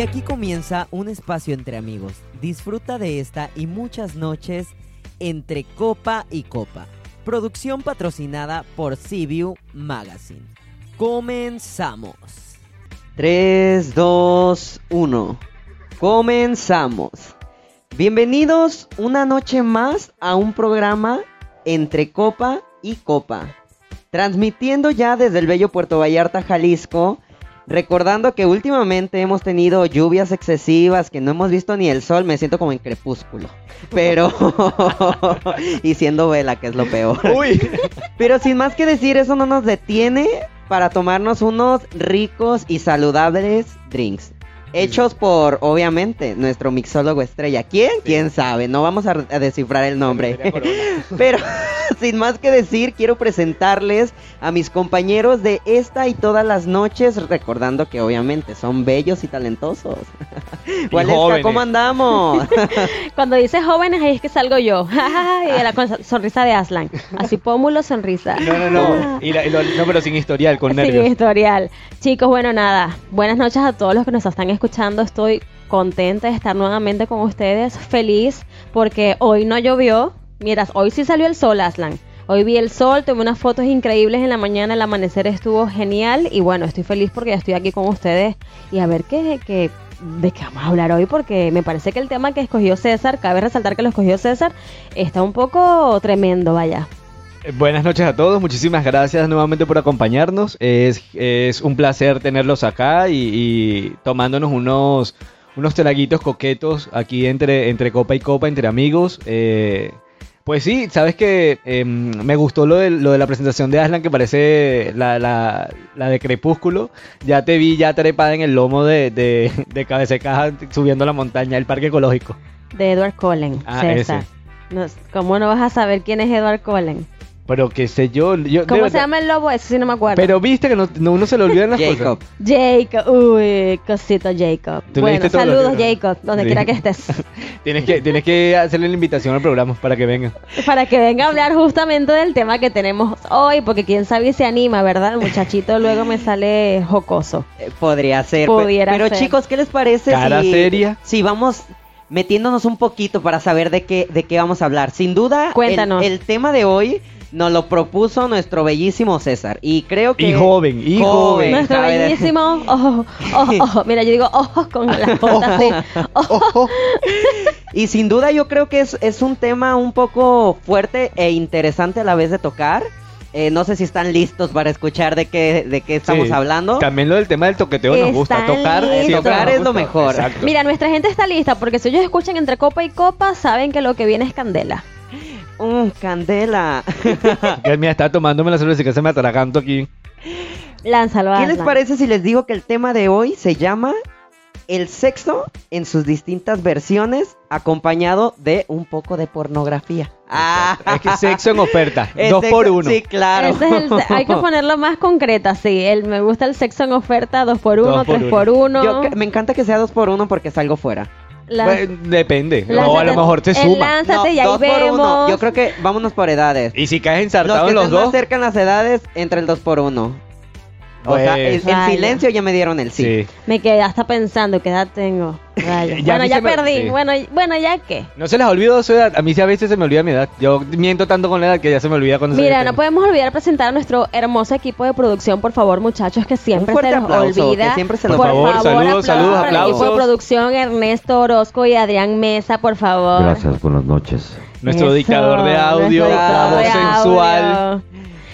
Y aquí comienza un espacio entre amigos. Disfruta de esta y muchas noches entre copa y copa. Producción patrocinada por CBU Magazine. Comenzamos. 3, 2, 1. Comenzamos. Bienvenidos una noche más a un programa entre copa y copa. Transmitiendo ya desde el bello Puerto Vallarta, Jalisco. Recordando que últimamente hemos tenido lluvias excesivas, que no hemos visto ni el sol, me siento como en crepúsculo. Pero... y siendo vela, que es lo peor. Uy. Pero sin más que decir, eso no nos detiene para tomarnos unos ricos y saludables drinks. Hechos por, obviamente, nuestro mixólogo estrella. ¿Quién? ¿Quién sabe? No vamos a, a descifrar el nombre. Pero sin más que decir, quiero presentarles a mis compañeros de esta y todas las noches, recordando que obviamente son bellos y talentosos. Waleska, jóvenes. ¿cómo andamos? Cuando dices jóvenes, ahí es que salgo yo. y la sonrisa de Aslan. Así pómulo, sonrisa. No, no, no. Y la- y lo- no, pero sin historial, con Sin nervios. historial. Chicos, bueno, nada. Buenas noches a todos los que nos están escuchando. Estoy contenta de estar nuevamente con ustedes. Feliz porque hoy no llovió. Miras, hoy sí salió el sol, Aslan. Hoy vi el sol, tuve unas fotos increíbles en la mañana, el amanecer estuvo genial y bueno, estoy feliz porque ya estoy aquí con ustedes y a ver qué, qué- de qué vamos a hablar hoy porque me parece que el tema que escogió César, cabe resaltar que lo escogió César, está un poco tremendo, vaya. Eh, Buenas noches a todos, muchísimas gracias nuevamente por acompañarnos. Es, es un placer tenerlos acá y, y tomándonos unos, unos traguitos coquetos aquí entre, entre copa y copa, entre amigos. Eh, pues sí, sabes que em, me gustó lo de, lo de la presentación de Aslan, que parece la, la, la de Crepúsculo. Ya te vi ya trepada en el lomo de, de, de cabeza de caja subiendo la montaña, el parque ecológico. De Edward Cullen, Ah, César. ese. No, ¿Cómo no vas a saber quién es Edward Cullen? Pero qué sé yo. yo ¿Cómo se llama el lobo? Eso sí no me acuerdo. Pero viste que no, no- uno se le olvidan las Jacob. cosas. Jacob, uy, cosito Jacob. Bueno, saludos Jacob, donde Sí. quiera que estés. Tienes que, tienes que hacerle la invitación al programa para que venga. Para que venga a hablar justamente del tema que tenemos hoy, porque quién sabe si se anima, ¿verdad? El muchachito luego me sale jocoso. Eh, Podría ser. Pudiera pero ser. chicos, ¿qué les parece Cara si, seria. si vamos metiéndonos un poquito para saber de qué, de qué vamos a hablar? Sin duda, el- Cuéntanos. El, tema de hoy nos lo propuso nuestro bellísimo César. Y creo que... Y joven, y joven. Nuestro bellísimo ojo, ojo, ojo. Mira, yo digo ojos con las puntas así. Ojo. Y sin duda yo creo que es, es un tema un poco fuerte e interesante a la vez de tocar. Eh, no sé si están listos para escuchar de qué, de qué estamos Sí. hablando. También lo del tema del toqueteo nos gusta. Tocar, Tocar es lo mejor. Exacto. Mira, nuestra gente está lista, porque si ellos escuchan entre copa y copa, saben que lo que viene es candela. Mm, candela. Que mira, estaba tomándome la cerveza y que se me atraganto aquí. Lánzalo, ¿Qué les parece si les digo que el tema de hoy se llama el sexo en sus distintas versiones acompañado de un poco de pornografía? Ah, Es que sexo en oferta. el dos por uno. Sí, claro. Ese es el hay que ponerlo más concreta, sí. El, me gusta el sexo en oferta, dos por uno, Dos por tres uno. por uno. Yo me encanta que sea dos por uno porque salgo fuera. Depende. o a lo mejor te el suma. Lánzate y ahí dos por uno. Yo creo que vámonos por edades. Y si caes Los ensartado que en los estén más dos. cerca en las edades, entre el dos por uno. O sea, Pues- en, silencio ya me dieron el sí. Sí. Me quedé hasta pensando, ¿qué edad tengo? Ya bueno, ya me- perdí. sí. Bueno, bueno, ¿ya qué? No se les olvidó su edad. A mí sí a veces se me olvida mi edad. Yo miento tanto con la edad que ya se me olvida cuando se Mira, no podemos olvidar presentar a nuestro hermoso equipo de producción, por favor, muchachos, que siempre se nos aplauso, olvida. que siempre se Por favor, favor, saludos, saludos, para el equipo de aplausos. producción, Ernesto Orozco y Adrián Mesa, por favor. Gracias, buenas noches. Nuestro Eso, dictador de audio, la voz sensual.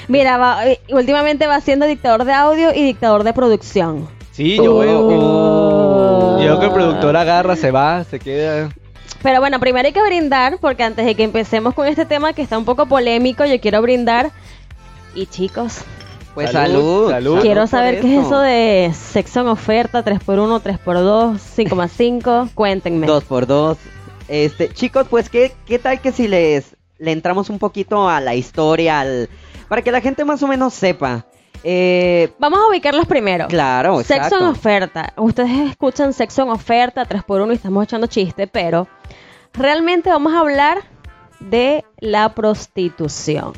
Mira, va- eh, últimamente va siendo dictador de audio y dictador de producción. Sí, yo veo que. Oh. Yo veo que el productor agarra, se va, se queda. Pero bueno, primero hay que brindar, porque antes de que empecemos con este tema que está un poco polémico, yo quiero brindar. Y chicos, Pues Salud, salud. salud. quiero saber qué es eso de sexo en oferta, 3x1, 3x2, 5x5. Cuéntenme. Dos por dos. Este, chicos, pues qué, qué tal que si les le entramos un poquito a la historia, al, para que la gente más o menos sepa. Eh, Vamos a ubicarlos primero. claro, Sexo exacto. en oferta. Ustedes escuchan sexo en oferta, 3x1 y estamos echando chiste, pero realmente vamos a hablar de la prostitución.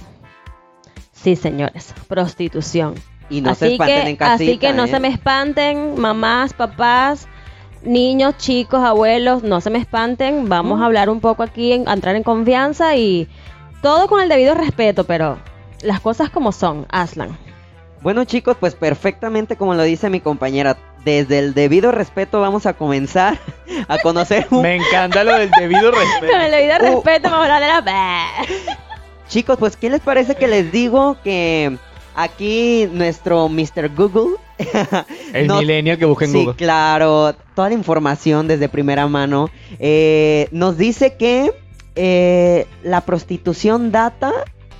Sí, señores, prostitución. Y no se así espanten que, en casita, Así que no ¿eh? se me espanten, mamás, papás. niños, chicos, abuelos, no se me espanten, vamos a hablar un poco aquí, en- a entrar en confianza y todo con el debido respeto, pero las cosas como son, Aslan. Bueno chicos, pues perfectamente como lo dice mi compañera, desde el debido respeto vamos a comenzar a conocer un... Me encanta lo del debido Con respeto. el debido Uh. respeto vamos a hablar de la... Chicos, pues ¿qué les parece que les digo que aquí nuestro Mr. Google... El nos- millennial que busca en sí, Google. claro, toda la información desde primera mano. eh, nos dice que eh, la prostitución data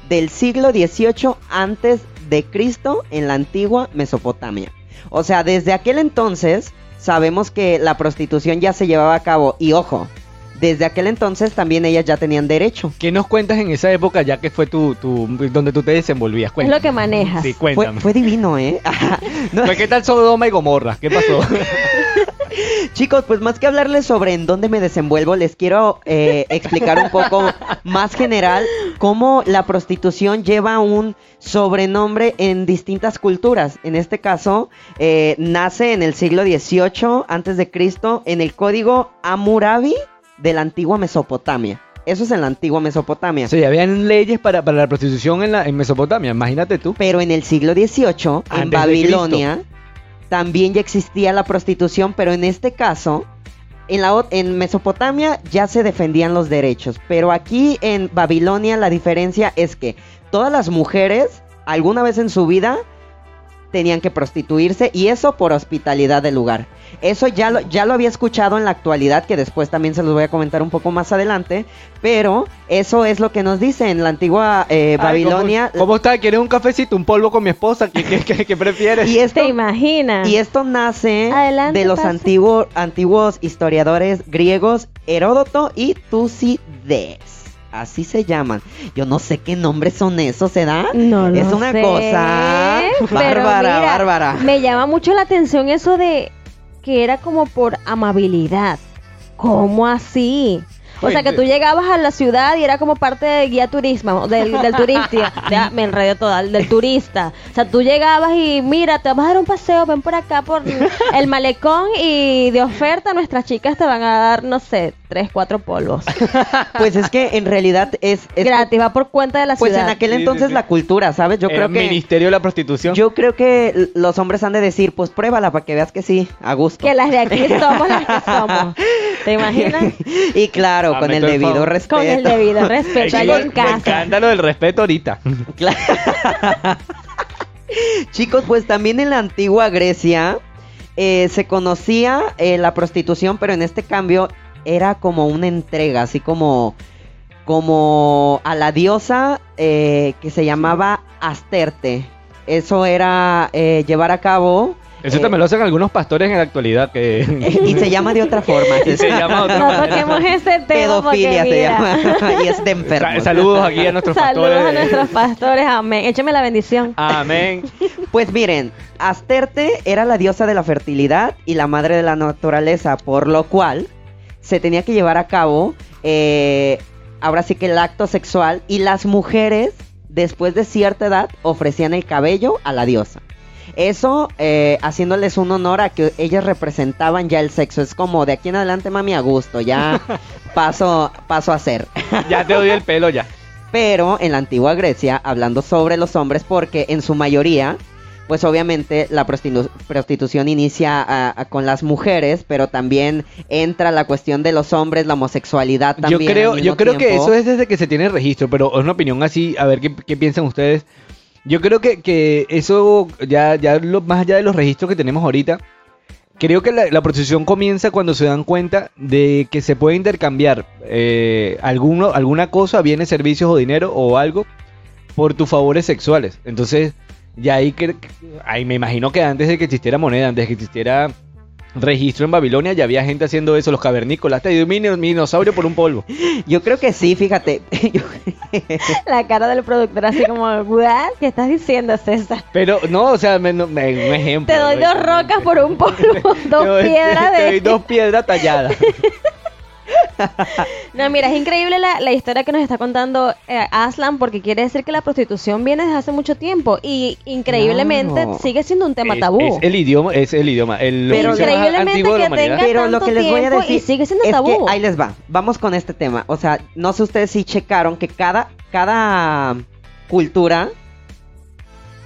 del siglo XVIII antes de Cristo en la antigua Mesopotamia. O sea, desde aquel entonces sabemos que la prostitución ya se llevaba a cabo. Y ojo, desde aquel entonces también ellas ya tenían derecho. ¿Qué nos cuentas en esa época ya que fue tu, tu donde tú te desenvolvías? Es Cuéntame. lo que manejas. Sí, Fue, cuéntame. fue divino, ¿eh? No, ¿Qué tal Sodoma y Gomorra? ¿Qué pasó? Chicos, pues más que hablarles sobre en dónde me desenvuelvo, les quiero eh, explicar un poco más general cómo la prostitución lleva un sobrenombre en distintas culturas. En este caso, eh, nace en el siglo XVIII antes de Cristo en el código Hammurabi de la antigua Mesopotamia. Eso es en la antigua Mesopotamia. Ya habían leyes para, para la prostitución en, la, en Mesopotamia, imagínate tú. Pero en el siglo XVIII, en Antes de Babilonia, también ya existía la prostitución, pero en este caso, en, la, en Mesopotamia ya se defendían los derechos. Pero aquí en Babilonia la diferencia es que todas las mujeres, alguna vez en su vida, tenían que prostituirse y eso por hospitalidad del lugar. Eso ya lo, ya lo había escuchado en la actualidad, que después también se los voy a comentar un poco más adelante, pero eso es lo que nos dice en la antigua eh, Ay, Babilonia. ¿Cómo, cómo está? ¿Quieres un cafecito, un polvo con mi esposa? ¿Qué, qué, qué- qué prefieres? Y esto, ¿Te imaginas? y esto nace Adelante, de los pase. antiguos, antiguos historiadores griegos Heródoto y Tucídides. Así se llaman. Yo no sé qué nombres son esos, ¿se da? No lo es una sé, cosa bárbara, mira, bárbara. Me llama mucho la atención eso de que era como por amabilidad. ¿Cómo así? O sea, que tú llegabas a la ciudad y era como parte del guía turismo, del, del turista. Ya me enredé toda, del turista. O sea, tú llegabas y mira, te vamos a dar un paseo, ven por acá por el malecón y de oferta nuestras chicas te van a dar, no sé, tres, cuatro polvos. Pues es que en realidad es, es- Gratis, va por cuenta de la pues en ciudad. aquel Sí, sí, entonces sí. la cultura, ¿sabes? Yo creo que Ministerio de la Prostitución. yo creo que los hombres han de decir, pues pruébala para que veas que sí, a gusto. Que las de aquí somos las que somos. ¿Te imaginas? y claro, Ah, con el debido respeto. Con el debido respeto allá chicos, en casa. encanta lo del respeto ahorita. Claro. Chicos, pues también en la antigua Grecia eh, se conocía eh, la prostitución, pero en este cambio era como una entrega, así como, como a la diosa eh, que se llamaba Asterte. Eso era eh, llevar a cabo. Eso eh, también lo hacen algunos pastores en la actualidad. que y se llama de otra forma. Y se llama de otra No manera. toquemos ese tema Pedofilia se llama. y es de enfermos. Saludos aquí a nuestros Saludos pastores. a nuestros pastores, amén. Écheme la bendición. Amén. Pues miren, Asterte era la diosa de la fertilidad y la madre de la naturaleza, por lo cual se tenía que llevar a cabo, eh, ahora sí que el acto sexual, y las mujeres, después de cierta edad, ofrecían el cabello a la diosa. Eso eh, haciéndoles un honor a que ellas representaban ya el sexo. Es como de aquí en adelante, mami, a gusto, ya paso, paso a ser. Ya te doy el pelo ya. Pero en la antigua Grecia, hablando sobre los hombres, porque en su mayoría, pues obviamente la prostitu- prostitución inicia a- a- con las mujeres, pero también entra la cuestión de los hombres, la homosexualidad también. yo creo, yo creo que eso es desde que se tiene registro, pero es una opinión así, a ver qué, qué piensan ustedes. Yo creo que, que eso, ya, ya lo, más allá de los registros que tenemos ahorita, creo que la, la prostitución comienza cuando se dan cuenta de que se puede intercambiar eh, alguno, alguna cosa, bienes, servicios o dinero o algo por tus favores sexuales. Entonces, ya ahí, que, ahí me imagino que antes de que existiera moneda, antes de que existiera registro en Babilonia, ya había gente haciendo eso, los cavernícolas, te dio un dinosaurio por un polvo. Yo creo que sí, fíjate. La cara del productor así como, ¿what? ¿Qué estás diciendo, César? Pero no, o sea, me- un ejemplo. Te doy dos rocas por un polvo, dos piedras te doy de... dos piedras talladas. No, mira, es increíble la, la historia que nos está contando eh, Aslan porque quiere decir que la prostitución viene desde hace mucho tiempo y increíblemente sigue siendo un tema Es- tabú. Es, el idioma, es el idioma. El Pero increíblemente antiguo de la que tenga- Pero lo tanto que les voy a tiempo y decir sigue siendo es tabú. que ahí les va. Vamos con este tema. O sea, no sé ustedes si checaron que cada, cada cultura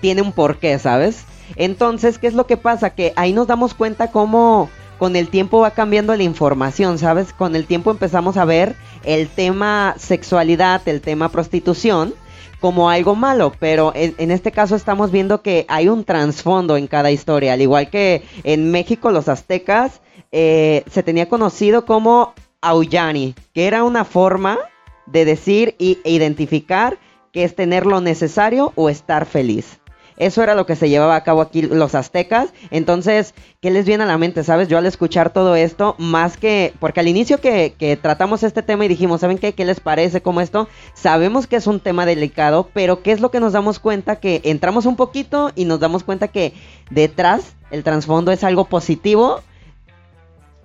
tiene un porqué, ¿sabes? Entonces, ¿qué es lo que pasa? Que ahí nos damos cuenta cómo con el tiempo va cambiando la información, ¿sabes? Con el tiempo empezamos a ver el tema sexualidad, el tema prostitución como algo malo, pero en, este caso estamos viendo que hay un trasfondo en cada historia, al igual que en México los aztecas eh, se tenía conocido como Auyani, que era una forma de decir e identificar que es tener lo necesario o estar feliz. Eso era lo que se llevaba a cabo aquí los aztecas. Entonces, ¿qué les viene a la mente? ¿Sabes? Yo al escuchar todo esto, más que... Porque al inicio que, que tratamos este tema y dijimos, ¿saben qué? ¿Qué les parece como esto? Sabemos que es un tema delicado, pero ¿qué es lo que nos damos cuenta? Que entramos un poquito y nos damos cuenta que detrás el trasfondo es algo positivo.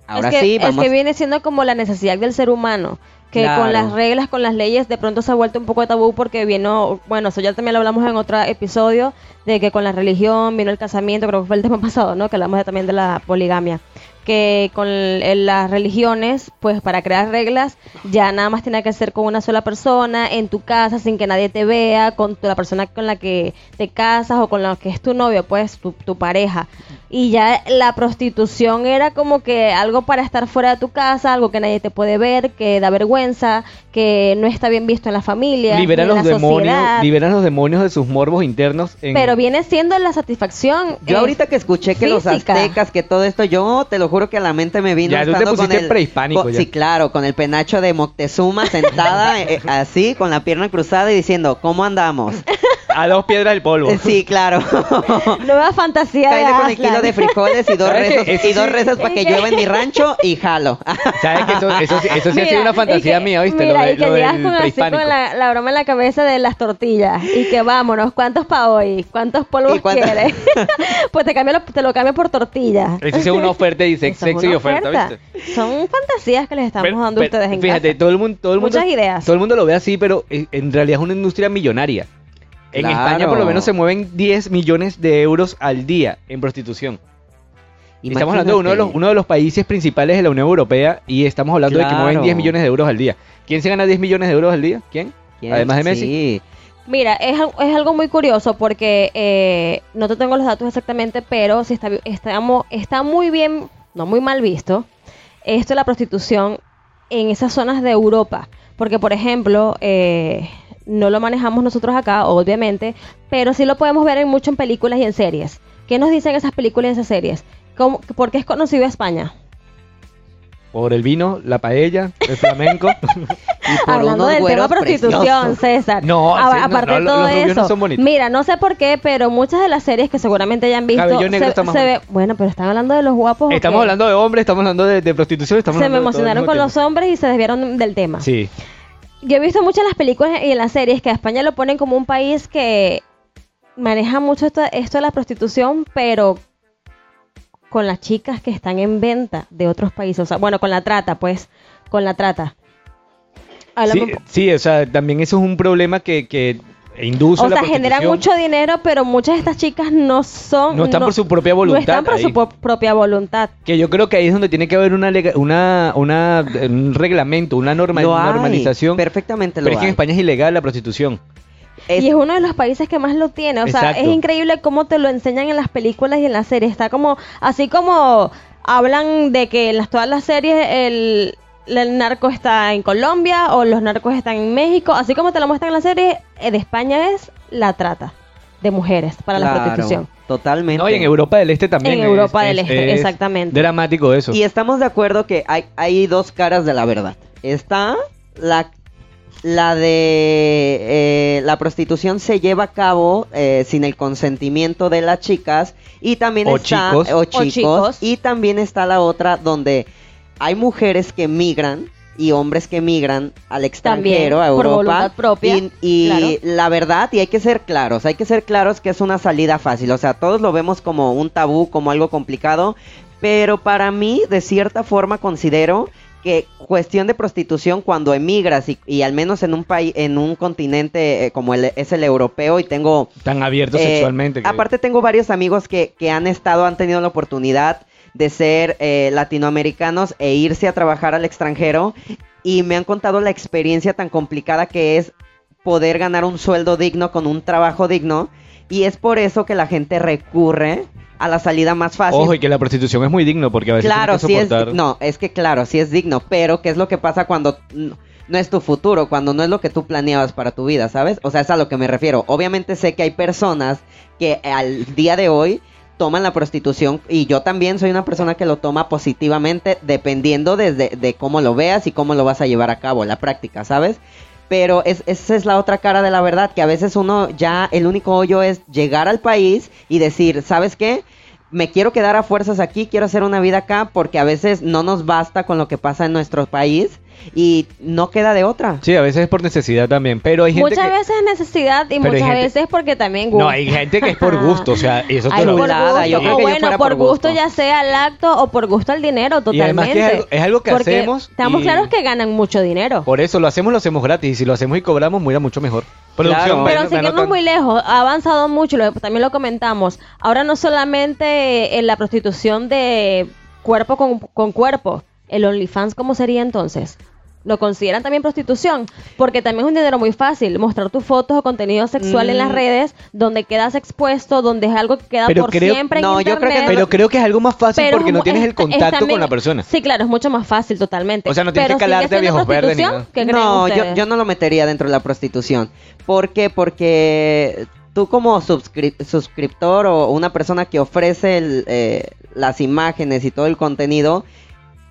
Ahora es que, sí, es vamos... que viene siendo como la necesidad del ser humano. Que Claro. con las reglas, con las leyes, de pronto se ha vuelto un poco de tabú porque vino, bueno, eso ya también lo hablamos en otro episodio, de que con la religión vino el casamiento, creo que fue el tema pasado, ¿no? Que hablamos de- también de la poligamia. Que con el- las religiones, pues para crear reglas, ya nada más tiene que ser con una sola persona, en tu casa, sin que nadie te vea, con tu- la persona con la que te casas o con la que es tu novio, pues tu, tu pareja. Y ya la prostitución era como que algo para estar fuera de tu casa, algo que nadie te puede ver, que da vergüenza, que no está bien visto en la familia, Libera ni en los la demonios, sociedad. libera los demonios de sus morbos internos. en- Pero viene siendo la satisfacción. Yo ahorita que escuché que los física. aztecas, que todo esto, yo te lo juro que a la mente me vino Ya, tú te con pusiste el prehispánico con- ya. Sí, claro, con el penacho de Moctezuma sentada eh, así, con la pierna cruzada y diciendo, ¿cómo andamos? A dos piedras del polvo. Sí, claro. Nueva fantasía de Cállate con el kilo de frijoles y dos rezos, Eso y dos sí- rezos para que llueva en mi rancho y jalo. ¿Sabes que eso, eso, sí- eso sí ha sido Mira, una fantasía que- mía, ¿viste? Mira, lo de- y que lo llegas del con, así con la, la broma en la cabeza de las tortillas. Y que vámonos, ¿cuántos para hoy? ¿Cuántos polvos quieres? pues te, cambio lo, te lo cambio por tortillas. Esa es una oferta y sex- sexo y oferta, oferta. ¿viste? Son fantasías que les estamos Pero- dando a ustedes en Fíjate, casa. todo el mundo, todo el mundo, Muchas ideas. todo el mundo lo ve así, pero eh, en realidad es una industria millonaria. En Claro. España por lo menos se mueven 10 millones de euros al día en prostitución. Estamos hablando de uno de, los, uno de los países principales de la Unión Europea y estamos hablando de que mueven Claro. 10 millones de euros al día. ¿Quién se gana 10 millones de euros al día? ¿Quién? ¿Quién? Además de Messi. Sí. Mira, es, al- es algo muy curioso porque eh, no te tengo los datos exactamente, pero sí está, está muy bien, no muy mal visto, esto de la prostitución en esas zonas de Europa. Porque, por ejemplo, eh, no lo manejamos nosotros acá, obviamente, pero sí lo podemos ver en mucho en películas y en series. ¿Qué nos dicen esas películas y esas series? ¿Cómo- ¿Por qué es conocido España? Por el vino, la paella, el flamenco. Y por Hablando unos del tema prostitución, preciosos. César. No, A- sí, no, aparte no, de los todo no eso. son. Mira, no sé por qué, pero muchas de las series que seguramente ya han visto. Se, se ve- bueno, pero están hablando de los guapos. ¿o estamos hablando de hombres, estamos hablando de, de prostitución, estamos Se me hablando emocionaron con los hombres y se desviaron del tema. Sí. Yo he visto mucho en las películas y en las series que a España lo ponen como un país que maneja mucho esto, esto de la prostitución, pero con las chicas que están en venta de otros países. O sea, bueno, con la trata, pues, con la trata. Sí, sí, o sea, también eso es un problema que, que induce O sea, generan mucho dinero, pero muchas de estas chicas no son... No están por su propia No voluntad están por ahí. su po- propia voluntad. Que yo creo que ahí es donde tiene que haber una, una, una un reglamento, una norma, Lo hay, normalización. perfectamente lo Pero es que en. España es ilegal la prostitución. Es- Y es uno de los países que más lo tiene. O sea, es increíble cómo te lo enseñan en las películas y en las series. Está como, así como hablan de que en las, todas las series el, el narco está en Colombia o los narcos están en México. Así como te lo muestran en la serie, de España es la trata de mujeres para la prostitución. Totalmente. No, y en Europa del Este también. En es- Europa del es- Este, es exactamente. Dramático eso. Y estamos de acuerdo que hay, hay dos caras de la verdad. Está la, la de eh, la prostitución se lleva a cabo eh, sin el consentimiento de las chicas y también O está chicos. o O chicos, chicos. y también está la otra donde hay mujeres que migran y hombres que migran al extranjero, a por Europa. voluntad propia, Y, y claro. la verdad, y hay que ser claros, hay que ser claros que es una salida fácil. O sea, todos lo vemos como un tabú, como algo complicado, pero para mí, de cierta forma, considero que cuestión de prostitución cuando emigras y, y al menos en un país, en un continente eh, como el, es el europeo y tengo Tan abierto eh, sexualmente. que- Aparte tengo varios amigos que, que han estado, han tenido la oportunidad de ser eh, latinoamericanos e irse a trabajar al extranjero y me han contado la experiencia tan complicada que es poder ganar un sueldo digno con un trabajo digno y es por eso que la gente recurre a la salida más fácil. Ojo, y que la prostitución es muy digno porque a veces Claro, sí es, que soportar... no, es que claro, sí es digno, pero ¿qué es lo que pasa cuando n- no es tu futuro, cuando no es lo que tú planeabas para tu vida, ¿sabes? O sea, es a lo que me refiero. Obviamente sé que hay personas que al día de hoy toman la prostitución y yo también soy una persona que lo toma positivamente dependiendo desde de cómo lo veas y cómo lo vas a llevar a cabo, la práctica, ¿sabes? Pero es, esa es la otra cara de la verdad, que a veces uno ya, el único hoyo es llegar al país y decir, ¿sabes qué? Me quiero quedar a fuerzas aquí, quiero hacer una vida acá, porque a veces no nos basta con lo que pasa en nuestro país y no queda de otra. Sí, a veces es por necesidad también, pero hay gente Muchas que... veces es necesidad y muchas gente- veces porque también gusta. No, hay gente que es por gusto, o sea, y eso te lo por Chulada, yo gusto. creo o que yo bueno, fuera por por gusto gusto. ya sea el acto o por gusto al dinero, Y totalmente. además que es algo- es algo que Porque hacemos Estamos y- claros que ganan mucho dinero. Por eso lo hacemos, lo hacemos gratis. Y si lo hacemos y cobramos, mira mucho mejor. Producción, Claro. Pero me muy lejos, ha avanzado mucho, lo- también lo comentamos. Ahora no solamente en la prostitución de cuerpo con, con cuerpo, el OnlyFans, ¿cómo sería entonces? ¿Lo consideran también prostitución? Porque también es un dinero muy fácil, mostrar tus fotos o contenido sexual en las Mm. redes, donde quedas expuesto, donde es algo que queda Pero por creo- siempre no, en yo creo que internet. Pero creo que es algo más fácil Pero porque no es- tienes el contacto también- con la persona. Sí, claro, es mucho más fácil, totalmente. O sea, no tienes Pero que calarte a viejos verdes ni prostitución, nada. ¿Qué creen No, yo, no lo metería dentro de la prostitución. ¿Por qué? Porque tú como suscriptor o una persona que ofrece el, eh, las imágenes y todo el contenido,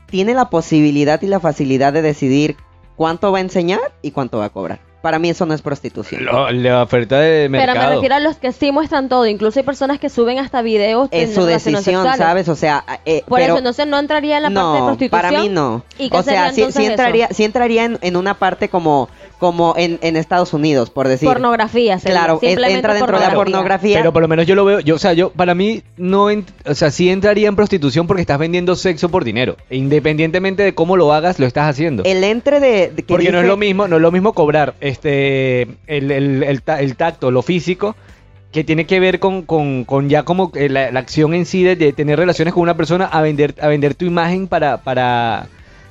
tiene la posibilidad y la facilidad de decidir cuánto va a enseñar y cuánto va a cobrar. Para mí eso no es prostitución. Lo- la oferta de Pero mercado. me refiero a los que sí muestran todo. Incluso hay personas que suben hasta videos. es en su decisión. ¿sabes? O sea, eh, Por pero- eso, entonces no entraría en la parte de no, prostitución. para mí no. ¿Y O sea, sí, sí entraría, sí entraría en, en una parte como, como en, en Estados Unidos, por decir. Pornografía, sería, Claro, es- simplemente entra dentro de la pornografía. Pero por lo menos yo lo veo, yo, o sea, yo, para mí, no, ent- o sea, sí entraría en prostitución porque estás vendiendo sexo por dinero. E Independientemente de cómo lo hagas, lo estás haciendo. El entre de, de que Porque no es lo mismo, no es lo mismo cobrar este el, el, el, ta- el tacto, lo físico, que tiene que ver con, con, con ya como eh, la, la acción en sí de, de tener relaciones con una persona a vender, a vender tu imagen para, para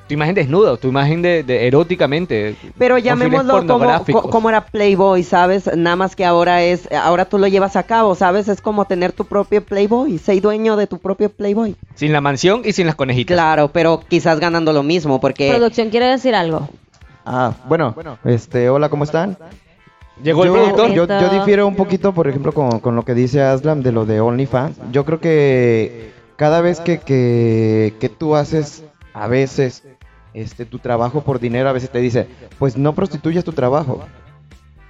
tu imagen desnuda, tu imagen de, de eróticamente. Pero llamémoslo como, como era Playboy, ¿sabes? Nada más que ahora es, ahora tú lo llevas a cabo, ¿sabes? Es como tener tu propio Playboy, ser dueño de tu propio Playboy. Sin la mansión y sin las conejitas. Claro, pero quizás ganando lo mismo, porque... Producción quiere decir algo. Ah, bueno, este, hola, ¿cómo están? Llegó el yo, productor. Yo, yo difiero un poquito, por ejemplo, con, con lo que dice Aslam de lo de OnlyFans. Yo creo que cada vez que, que, que tú haces, a veces, este, tu trabajo por dinero, a veces te dice, pues no prostituyas tu trabajo.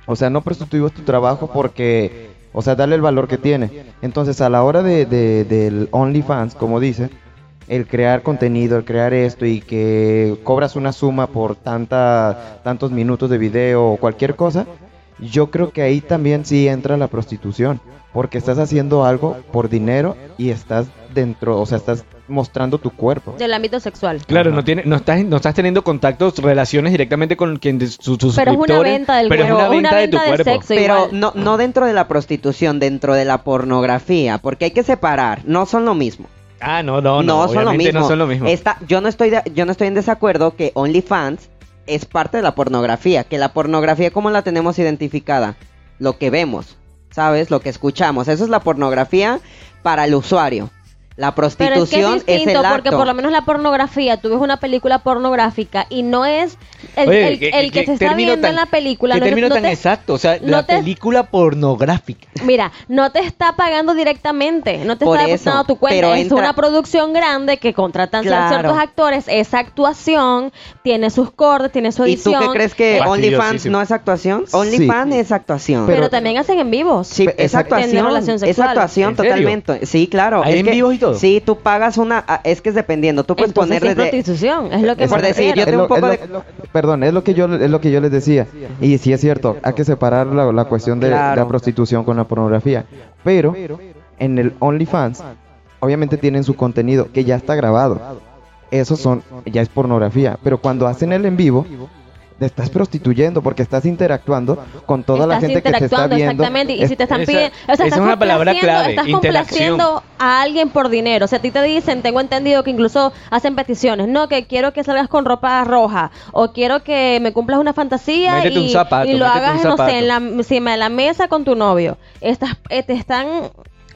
O sea, no prostituyas tu trabajo porque, o sea, dale el valor que tiene. Entonces, a la hora de, de- del OnlyFans, como dice, el crear contenido, el crear esto y que cobras una suma por tanta, tantos minutos de video o cualquier cosa, yo creo que ahí también sí entra la prostitución, porque estás haciendo algo por dinero y estás dentro, o sea, estás mostrando tu cuerpo. Del ámbito sexual. Claro, no, tiene, no, estás, no estás teniendo contactos, relaciones directamente con quien de sus sus Pero es una venta del pero es cuerpo, una venta, una de tu venta del cuerpo. sexo. Pero no, no dentro de la prostitución, dentro de la pornografía, porque hay que separar, no son lo mismo. Ah, no, no, no, no, son lo mismo. no son lo mismo. Esta- yo, no estoy de- yo no estoy en desacuerdo que OnlyFans es parte de la pornografía, que la pornografía como la tenemos identificada, lo que vemos, ¿sabes? Lo que escuchamos, eso es la pornografía para el usuario. La Pero es que prostitución es distinto el porque acto. por lo menos la pornografía, tú ves una película pornográfica y no es el, Oye, el- ¿qué- el que se está viendo tan- en la película. ¿Qué no, es- término no tan te- exacto? O sea, no la te- película pornográfica. Mira, no te está pagando directamente, no te Por está depositando tu cuenta. pero es entra- una producción grande que contratan Claro. ciertos actores, esa actuación tiene sus cortes, tiene su ¿Y tú edición. qué crees que eh, OnlyFans no es actuación? Sí. OnlyFans es actuación. pero, pero- también hacen en vivos. Sí, es actuación. Es sexual. actuación totalmente. Sí, claro. ¿Hay es en vivos y Sí, tú pagas una. ah, Es que es dependiendo. Tú puedes Entonces poner es desde. prostitución, es lo que Es por me decir, refiero. yo tengo un poco de- perdón, es lo que yo es lo que yo les decía. Y sí es cierto, hay que separar la, la cuestión de, Claro. la prostitución con la pornografía. Pero en el OnlyFans, obviamente tienen su contenido que ya está grabado. eso son, ya es pornografía. Pero cuando hacen el en vivo, te estás prostituyendo porque estás interactuando con toda la Estás gente que te está interactuando, viendo. Exactamente, y si te están pidiendo, o sea, esa es estás una palabra clave, estás complaciendo a alguien por dinero. O sea, a ti te dicen, tengo entendido que incluso hacen peticiones, no, que quiero que salgas con ropa roja, o quiero que me cumplas una fantasía Métete un y, zapato, y lo hagas, no sé, en la, encima de la mesa con tu novio. Estás, eh, te están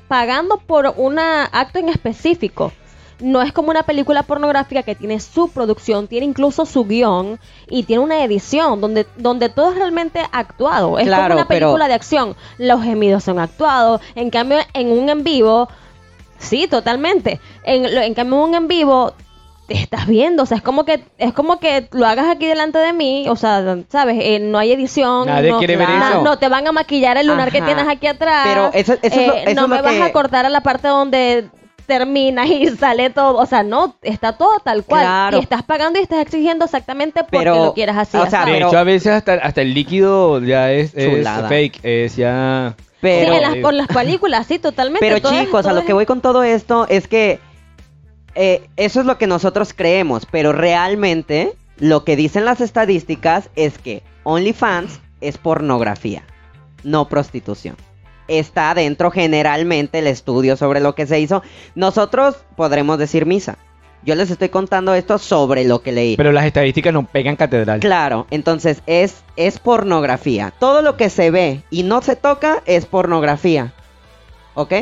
pagando por un acto en específico. No es como una película pornográfica que tiene su producción, tiene incluso su guion y tiene una edición donde, donde todo es realmente actuado. Es Claro, como una pero- película de acción. Los gemidos son actuados. En cambio, en un en vivo, sí, totalmente. En, en cambio, en un en vivo te estás viendo, o sea, es como que es como que lo hagas aquí delante de mí, o sea, sabes, Eh, no hay edición, Nadie no, quiere ver na- eso. no te van a maquillar el lunar que tienes aquí atrás, Pero eso- eso es lo- eh, eso no es lo me vas a cortar a la parte donde termina y sale todo, o sea, no, está todo tal cual, Claro. y estás pagando y estás exigiendo exactamente porque Pero, lo quieras así, o sea. De pero- hecho, a veces hasta, hasta el líquido ya es, fake, es ya... Sí, Pero, en las, por las películas, sí, totalmente. pero todo es- chicos, a lo es- que voy con todo esto es que eh, eso es lo que nosotros creemos, pero realmente lo que dicen las estadísticas es que OnlyFans es pornografía, no prostitución. Está dentro generalmente el estudio sobre lo que se hizo. Nosotros podremos decir misa. Yo les estoy contando esto sobre lo que leí. Pero las estadísticas no pegan catedral. Claro, entonces es, es pornografía. Todo lo que se ve y no se toca es pornografía. ¿Ok?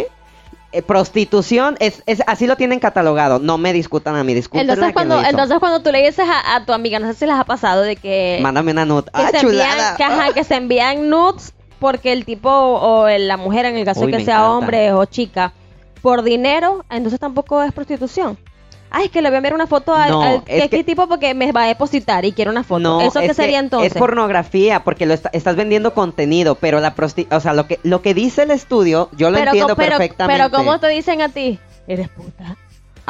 Eh, prostitución, es, es, así lo tienen catalogado. No me discutan a mí, discutan Entonces cuando, entonces cuando tú le dices a, a tu amiga, no sé si les ha pasado de que, Mándame una nota. que, ¡Ah, se chulada! envían, que, ajá, que se envían nudes porque el tipo o la mujer, en el caso Uy, de que sea encanta. hombre o chica, por dinero, entonces tampoco es prostitución. Ay, es que le voy a enviar una foto al, No, al- es ¿qué- que- qué tipo porque me va a depositar y quiere una foto. No, ¿Eso qué es sería que entonces? Es pornografía, porque lo está- estás vendiendo contenido, pero la prosti o sea, lo que, lo que dice el estudio, yo lo pero, entiendo pero, perfectamente. pero ¿cómo te dicen a ti? Eres puta.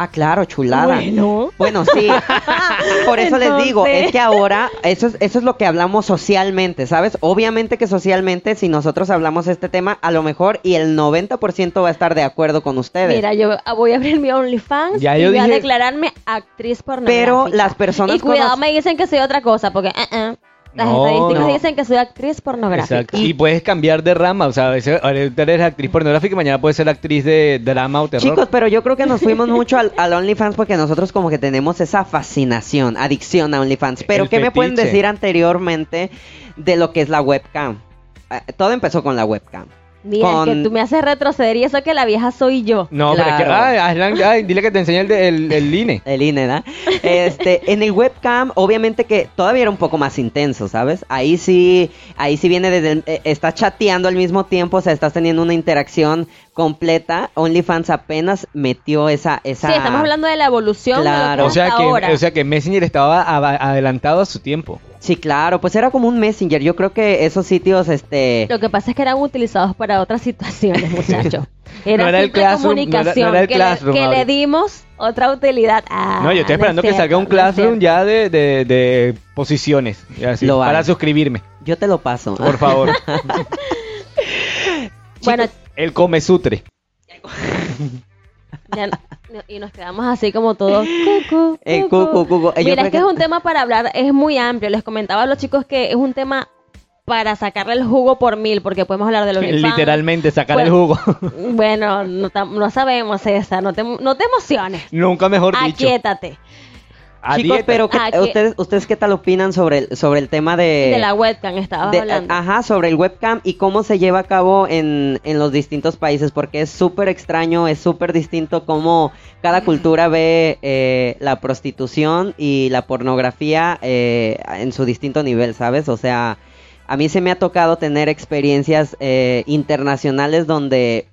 Ah, claro, chulada. Bueno. Bueno, sí. Por eso les digo, es que ahora, eso es, eso es lo que hablamos socialmente, ¿sabes? Obviamente que socialmente, si nosotros hablamos este tema, a lo mejor y el 90% va a estar de acuerdo con ustedes. Mira, yo voy a abrir mi OnlyFans Ya y voy a declararme actriz pornográfica. Pero las personas Y cuidado, conoc- me dicen que soy otra cosa, porque eh, las No, estadísticas no. dicen que soy actriz pornográfica. Exacto. Y puedes cambiar de rama, o sea, a veces ahorita eres actriz pornográfica y mañana puedes ser actriz de drama o terror. Chicos, pero yo creo que nos fuimos mucho al, al OnlyFans porque nosotros como que tenemos esa fascinación, adicción a OnlyFans. Pero El ¿qué me pueden decir anteriormente de lo que es la webcam? Eh, todo empezó con la webcam. Mira, con- que tú me haces retroceder y eso que la vieja soy yo. no, pero es que, Claro. ay, Aslan, ay, dile que te enseñe el, de- el, el INE. El INE, ¿verdad? Este, en el webcam, obviamente que todavía era un poco más intenso, ¿sabes? Ahí sí, ahí sí viene desde, el- eh, estás chateando al mismo tiempo, o sea, estás teniendo una interacción completa. OnlyFans apenas metió esa, esa. Sí, estamos hablando de la evolución Claro. de lo O que sea, es que, ahora. o sea que Messenger estaba adelantado a su tiempo. Sí, claro, pues era como un Messenger. Yo creo que esos sitios, este, Lo que pasa es que eran utilizados para otras situaciones, muchachos. Era, No era el Classroom, no era- comunicación no era el que, Classroom, le, que le dimos otra utilidad. Ah, no, yo estoy es esperando que cierto, salga un Classroom ya de, de, de posiciones, y así, Lo para suscribirme, yo te lo paso. por favor. Bueno, el Come Sutre. Ya no- y nos quedamos así como todos. Cucu, Eh, cucu. cucu. Eh, Mira, es que es un tema para hablar, es muy amplio. Les comentaba a los chicos que es un tema para sacarle el jugo por mil, porque podemos hablar de los Literalmente, sacar Pues- el jugo. Bueno, no, no sabemos, César, no te, no te emociones. Nunca mejor dicho. Aquietate. A Chicos, dieta. pero ¿qué- Ah, ustedes, ustedes qué tal opinan sobre el, sobre el tema de, De la webcam estabas de- hablando. ajá, sobre el webcam y cómo se lleva a cabo en, en los distintos países, porque es súper extraño, es súper distinto cómo cada cultura ve eh, la prostitución y la pornografía eh, en su distinto nivel, ¿sabes? O sea, a mí se me ha tocado tener experiencias eh, internacionales donde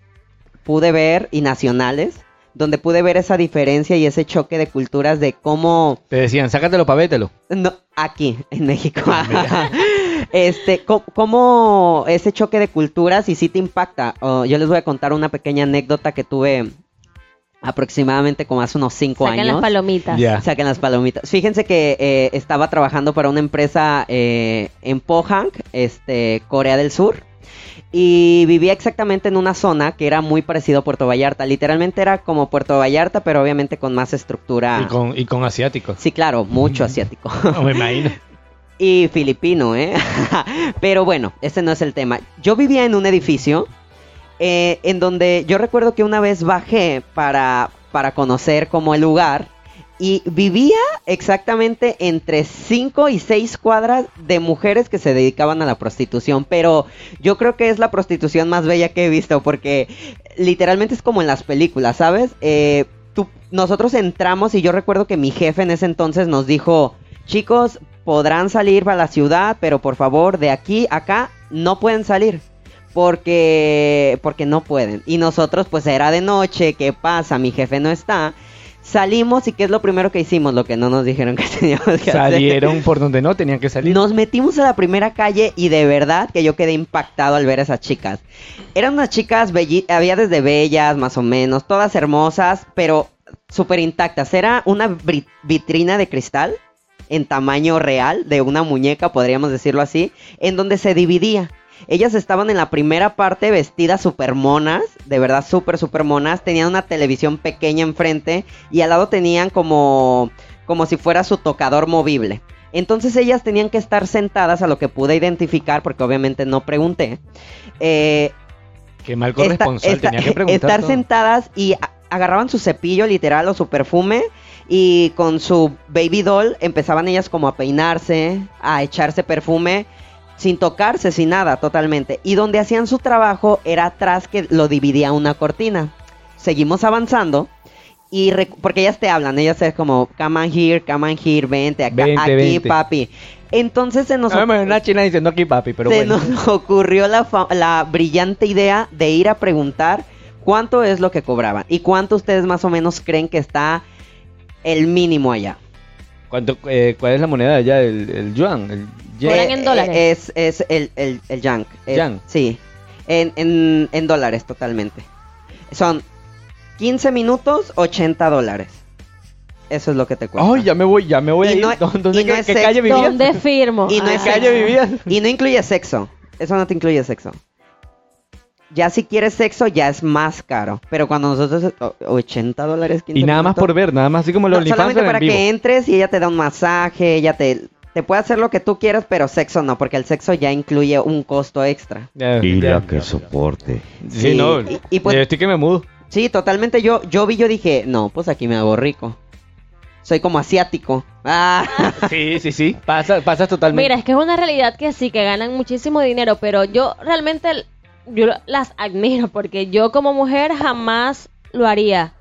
pude ver, y nacionales, donde pude ver esa diferencia y ese choque de culturas de cómo... Te decían, sácatelo para vételo. No, aquí, en México. este, cómo ese choque de culturas y sí te impacta. Oh, yo les voy a contar una pequeña anécdota que tuve aproximadamente como hace unos cinco Saquen años. las palomitas. Ya. Saquen las palomitas. Fíjense que eh, estaba trabajando para una empresa eh, en Pohang, este, Corea del Sur. Y vivía exactamente en una zona que era muy parecido a Puerto Vallarta. Literalmente era como Puerto Vallarta, pero obviamente con más estructura. Y con, y con asiáticos. Sí, claro, mucho asiático. No me imagino. y filipino, ¿eh? Pero bueno, ese no es el tema. Yo vivía en un edificio eh, en donde yo recuerdo que una vez bajé para, para conocer como el lugar y vivía exactamente entre 5 y 6 cuadras de mujeres que se dedicaban a la prostitución, pero yo creo que es la prostitución más bella que he visto porque literalmente es como en las películas, ¿sabes? Eh, nosotros entramos y yo recuerdo que mi jefe en ese entonces nos dijo, chicos, podrán salir para la ciudad, pero por favor, de aquí a acá no pueden salir. Porque, porque no pueden. Y nosotros, pues era de noche, ¿qué pasa? Mi jefe no está. Salimos y ¿qué es lo primero que hicimos? Lo que no nos dijeron que teníamos que hacer. Salieron por donde no tenían que salir. Nos metimos a la primera calle y de verdad que yo quedé impactado al ver a esas chicas. Eran unas chicas, había desde bellas, más o menos, todas hermosas, pero súper intactas. Era una vitrina de cristal en tamaño real, de una muñeca, podríamos decirlo así, en donde se dividía. Ellas estaban en la primera parte vestidas súper monas, de verdad súper, súper monas. Tenían una televisión pequeña enfrente y al lado tenían como, como si fuera su tocador movible. Entonces ellas tenían que estar sentadas a lo que pude identificar, porque obviamente no pregunté. Eh, Qué mal esta- corresponsal, esta- tenía que preguntar. estar todo. sentadas y agarraban su cepillo literal o su perfume y con su baby doll empezaban ellas como a peinarse, a echarse perfume sin tocarse, sin nada, totalmente. Y donde hacían su trabajo era atrás que lo dividía una cortina. Seguimos avanzando. Y porque ellas te hablan, ellas es como, come on here, come on here, vente acá, aquí, papi. Entonces se nos No, me- una china diciendo aquí papi, pero se bueno. nos ocurrió la, la brillante idea de ir a preguntar cuánto es lo que cobraban y cuánto ustedes más o menos creen que está el mínimo allá. ¿Cuánto, eh, ¿Cuál es la moneda de allá? El, el yuan. El yen. En dólares. Eh, Es, es el, el, el yank. Eh, Yank. Sí, en, en, en dólares totalmente. Son 15 minutos, 80 dólares. Eso es lo que te cuesta. Ay, ya me voy, ya me voy Y a ir. no- ¿Dó- ¿Dónde, y no qué, qué calle vivías? ¿Dónde firmo? Y no ¿En es Ah. calle vivías? Y no incluye sexo. Eso no te incluye sexo. Ya si quieres sexo, ya es más caro. Pero cuando nosotros... o- 80 dólares. 15 Y nada más por ver, nada más así como los No, solamente en para vivo. que entres y ella te da un masaje, ella te... Te puede hacer lo que tú quieras, pero sexo no, porque el sexo ya incluye un costo extra. Y la que soporte. Sí, Sí, no. y- y pues- yo estoy que me mudo. Sí, totalmente. Yo, yo vi, yo dije, no, pues aquí me hago rico. Soy como asiático. Ah, Sí, sí, sí. Pasa, pasas totalmente. Mira, es que es una realidad que sí, que ganan muchísimo dinero, pero yo realmente yo las admiro porque yo como mujer jamás lo haría.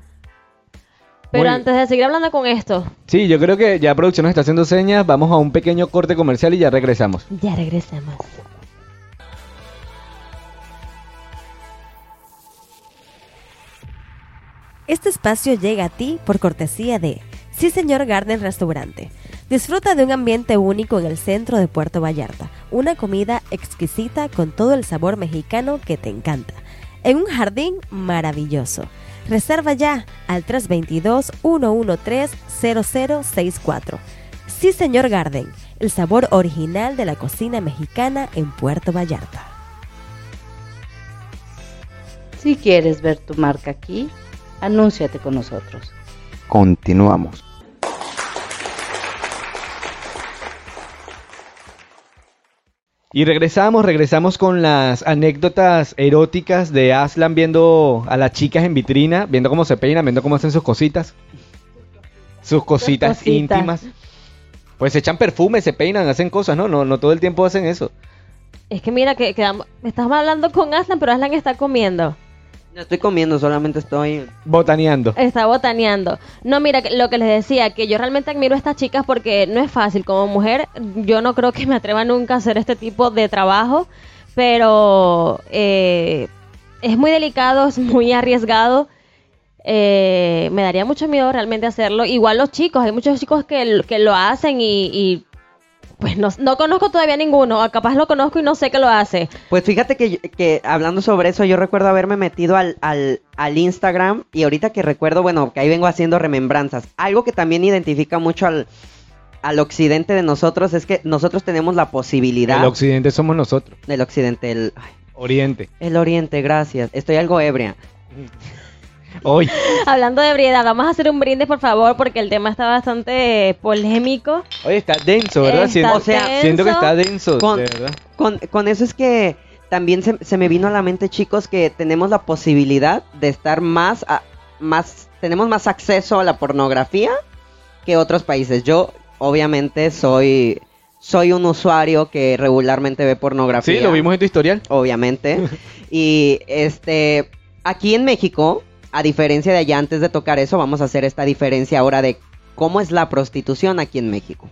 Pero Muy- antes de seguir hablando con esto, Sí, yo creo que ya producción nos está haciendo señas. Vamos a un pequeño corte comercial y ya regresamos. ya regresamos. Este espacio llega a ti por cortesía de Sí Señor Garden Restaurante. Disfruta de un ambiente único en el centro de Puerto Vallarta, una comida exquisita con todo el sabor mexicano que te encanta, en un jardín maravilloso. Reserva ya al 322-113-0064. Sí Señor Garden, el sabor original de la cocina mexicana en Puerto Vallarta. Si quieres ver tu marca aquí, anúnciate con nosotros. Continuamos. Y regresamos, regresamos con las anécdotas eróticas de Aslan viendo a las chicas en vitrina, viendo cómo se peinan, viendo cómo hacen sus cositas. Sus cositas cositas. íntimas. Pues se echan perfume, se peinan, hacen cosas, ¿no? No, no todo el tiempo hacen eso. Es que mira, que, me estás hablando con Aslan, pero Aslan está comiendo. No estoy comiendo, solamente estoy... Botaneando. Está botaneando. No, mira, lo que les decía, que yo realmente admiro a estas chicas porque no es fácil. Como mujer, yo no creo que me atreva nunca a hacer este tipo de trabajo, pero eh, es muy delicado, es muy arriesgado. Eh, me daría mucho miedo realmente hacerlo. Igual los chicos, hay muchos chicos que, que lo hacen y, y, pues no, no conozco todavía ninguno. o Capaz lo conozco y no sé que lo hace. Pues fíjate que, que hablando sobre eso, yo recuerdo haberme metido al, al, al Instagram y ahorita que recuerdo, bueno, que ahí vengo haciendo remembranzas. Algo que también identifica mucho al, al occidente de nosotros es que nosotros tenemos la posibilidad... El occidente somos nosotros. del occidente, el... ay, Oriente. El Oriente, gracias. Estoy algo ebria. Hoy. Hablando de ebriedad, vamos a hacer un brindis, por favor, porque el tema está bastante polémico. Oye, está denso, ¿verdad? Está Siento, o sea, siento que está denso, Con- de verdad. Con, con eso es que también se, se me vino a la mente, chicos, que tenemos la posibilidad de estar más, a- más, tenemos más acceso a la pornografía que otros países. Yo, obviamente, soy, soy un usuario que regularmente ve pornografía. Sí, lo vimos en tu historial. obviamente. y este, aquí en México, a diferencia de allá, antes de tocar eso, vamos a hacer esta diferencia ahora de cómo es la prostitución aquí en México.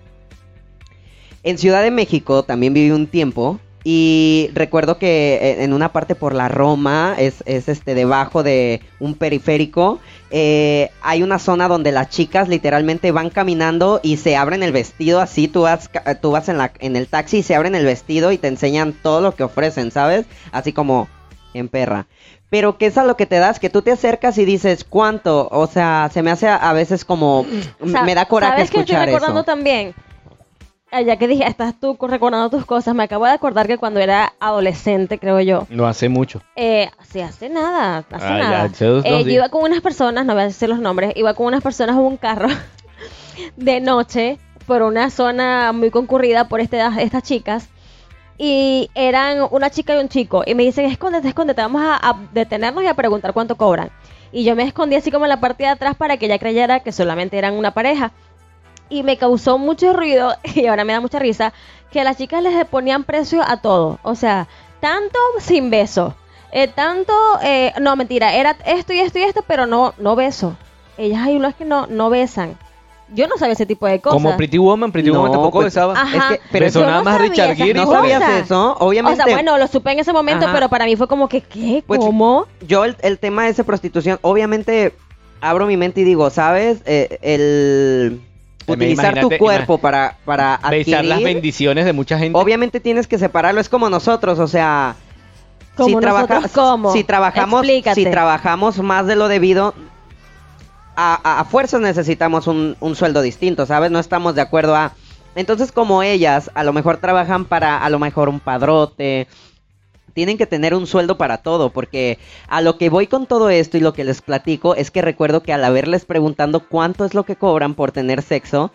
En Ciudad de México también viví un tiempo y recuerdo que eh, en una parte por la Roma, es, es este debajo de un periférico, eh, hay una zona donde las chicas literalmente van caminando y se abren el vestido así, tú vas, tú vas en, la, en el taxi y se abren el vestido y te enseñan todo lo que ofrecen, ¿sabes? Así como en perra. Pero ¿qué es a lo que te das? Que tú te acercas y dices, ¿cuánto? O sea, se me hace a, a veces como... O sea, me da coraje ¿Sabes qué estoy escuchar recordando eso. también? Ah, Ya que dije, estás tú recordando tus cosas, me acabo de acordar que cuando era adolescente, creo yo, No hace mucho. eh, sí, hace nada, hace Ah, nada. dos- Eh, dos yo iba con unas personas, no voy a decir los nombres, iba con unas personas en un carro de noche por una zona muy concurrida por este, estas chicas. Y eran una chica y un chico. Y me dicen, escóndete, escóndete, vamos a, a detenernos y a preguntar cuánto cobran. Y yo me escondí así como en la parte de atrás para que ella creyera que solamente eran una pareja. Y me causó mucho ruido, y ahora me da mucha risa, que a las chicas les ponían precio a todo. O sea, tanto sin beso. eh, tanto, eh, no, mentira, era esto y esto y esto, pero no, no beso. Ellas hay unas que no, no besan. Yo no sabía ese tipo de cosas. Como Pretty Woman, Pretty No, Woman tampoco pues, besaba. Ajá. Es que- pero nada no más Richard Gere ¿No sabías eso? O Obviamente. sea, bueno, lo supe en ese momento, Ajá. pero para mí fue como que, ¿qué? Pues, ¿Cómo? yo el, el tema de esa prostitución, obviamente abro mi mente y digo, ¿sabes? Eh, el utilizar tu cuerpo para, para Besar las adquirir, bendiciones de mucha gente. obviamente tienes que separarlo, es como nosotros, o sea, Como si, trabaja- si trabajamos Explícate. si trabajamos más de lo debido a, a- fuerzas necesitamos un, un sueldo distinto, ¿sabes? No estamos de acuerdo a entonces como ellas a lo mejor trabajan para a lo mejor un padrote tienen que tener un sueldo para todo, porque a lo que voy con todo esto y lo que les platico es que recuerdo que al haberles preguntando cuánto es lo que cobran por tener sexo,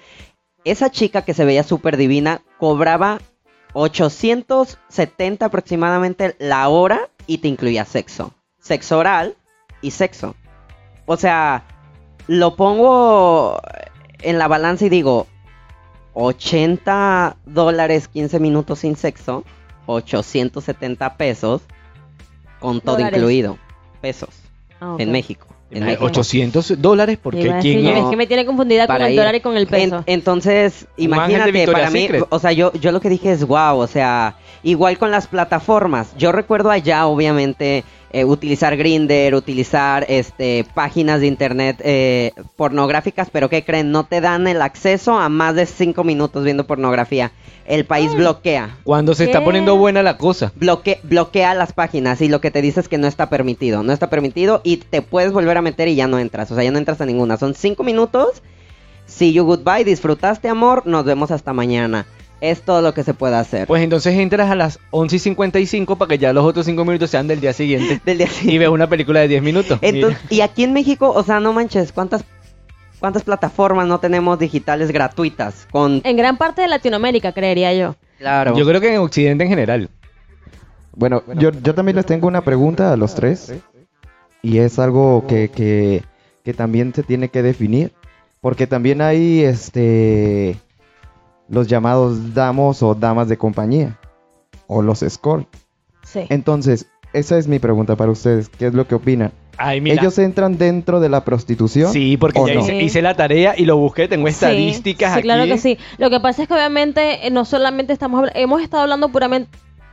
esa chica que se veía súper divina cobraba 870 aproximadamente la hora y te incluía sexo, sexo oral y sexo. O sea, lo pongo en la balanza y digo, 80 dólares 15 minutos sin sexo, 870 pesos con todo Dólares. incluido, pesos, Ah, en México. En México. 800 dólares, porque ¿quién yo, es? Es que me tiene confundida con el ir. dólar y con el peso. En- entonces, imagínate, para mí, Secret. o sea, yo, yo lo que dije es wow, o sea, igual con las plataformas. Yo recuerdo allá, obviamente, eh, utilizar Grinder, utilizar este páginas de internet eh, pornográficas, pero ¿qué creen? No te dan el acceso a más de cinco minutos viendo pornografía. El país bloquea. Cuando se está poniendo buena la cosa. Bloque, bloquea las páginas y lo que te dice es que no está permitido. No está permitido y te puedes volver a meter y ya no entras. O sea, ya no entras a ninguna. Son cinco minutos. See you goodbye. Disfrutaste, amor. Nos vemos hasta mañana. Es todo lo que se puede hacer. Pues entonces entras a las 11 y 55 para que ya los otros 5 minutos sean del día siguiente. Del día Y siguiente. ves una película de 10 minutos. Entonces, y aquí en México, o sea, no manches, ¿cuántas, cuántas plataformas no tenemos digitales gratuitas? Con. En gran parte de Latinoamérica, creería yo. Claro. Yo creo que en Occidente en general. Bueno, yo, yo también les tengo una pregunta a los tres. Y es algo que, que, que también se tiene que definir. Porque también hay este los llamados damos o damas de compañía. O los escort. Sí. Entonces, esa es mi pregunta para ustedes. ¿Qué es lo que opinan? Ay, mira. ¿Ellos entran dentro de la prostitución? Sí, porque ¿O ya no? hice, hice la tarea y lo busqué, tengo Sí, estadísticas sí, aquí. claro que sí. Lo que pasa es que obviamente eh, no solamente estamos hemos estado hablando puramente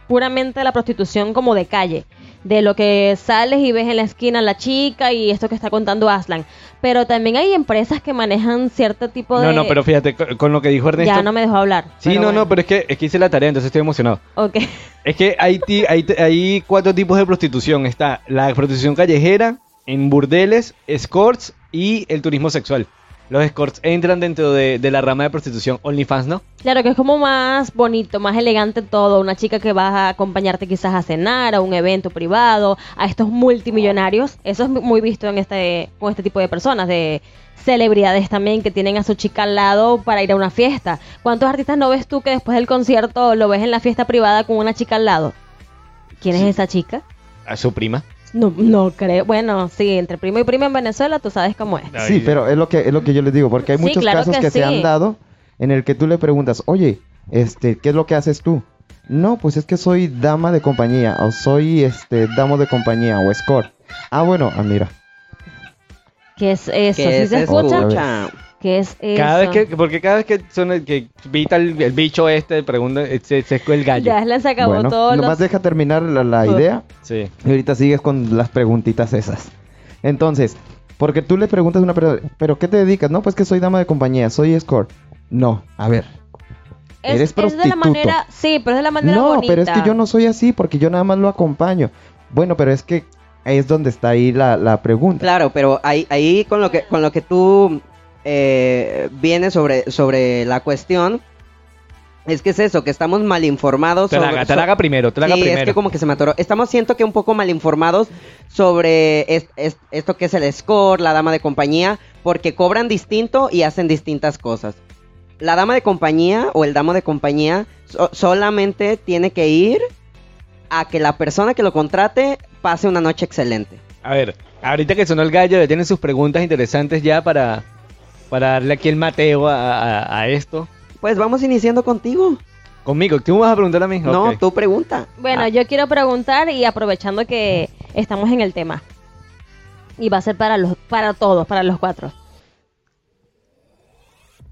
puramente de la prostitución como de calle, de lo que sales y ves en la esquina a la chica y esto que está contando Aslan, pero también hay empresas que manejan cierto tipo de No, no, pero fíjate, con, con lo que dijo Ernesto. ya no me dejó hablar. Sí, no, no, pero es que, es que hice la tarea, entonces estoy emocionado. Ok. Es que hay, hay, hay cuatro tipos de prostitución. Está la prostitución callejera, en burdeles, escorts y el turismo sexual. Los escorts entran dentro de, de la rama de prostitución. OnlyFans, ¿no? Claro que es como más bonito, más elegante todo. Una chica que va a acompañarte quizás a cenar, a un evento privado, a estos multimillonarios. Eso es muy visto en este, con este tipo de personas, de celebridades también que tienen a su chica al lado para ir a una fiesta. ¿Cuántos artistas no ves tú que después del concierto lo ves en la fiesta privada con una chica al lado? ¿Quién es esa chica? A su prima. No, no creo. Bueno, sí, entre primo y prima en Venezuela tú sabes cómo es. Sí, pero es lo que es lo que yo les digo, porque hay Sí, muchos claro casos que que, se han dado en el que tú le preguntas, oye, este, ¿qué es lo que haces tú? No, pues es que soy dama de compañía, o soy este damo de compañía, o escort. Ah, bueno, ah, mira. ¿Qué es eso? ¿Sí se escucha? escucha. ¿Qué es eso? Cada vez que, porque cada vez que son que vita el, el bicho este, pregunta, se, se el gallo. Ya les acabó bueno, todos nomás los... deja terminar la, la idea Sí. y ahorita sigues con las preguntitas esas. Entonces, porque tú le preguntas a una persona, ¿pero qué te dedicas? No, pues que soy dama de compañía, soy escort. No, a ver. Es, eres es de la prostituto. manera... Sí, pero es de la manera No, bonita. pero es que yo no soy así porque yo nada más lo acompaño. Bueno, pero es que ahí es donde está ahí la, la pregunta. Claro, pero ahí, ahí con lo que con lo que tú eh, vienes sobre, sobre la cuestión, es que es eso, que estamos mal informados. Te la sobre- haga, te la haga primero, te la haga Sí, primero. es que como que se me atoró. Estamos siento que un poco mal informados sobre es- es- esto que es el score, la dama de compañía, porque cobran distinto y hacen distintas cosas. La dama de compañía o el damo de compañía so- solamente tiene que ir a que la persona que lo contrate pase una noche excelente. A ver, ahorita que sonó el gallo, ya tienen sus preguntas interesantes ya para, para darle aquí el mateo a, a- a esto. Pues vamos iniciando contigo. Conmigo, ¿tú me vas a preguntar a mí? No, Ok. tú pregunta. Bueno, Ah. yo quiero preguntar y aprovechando que estamos en el tema. Y va a ser para los para todos, para los cuatro.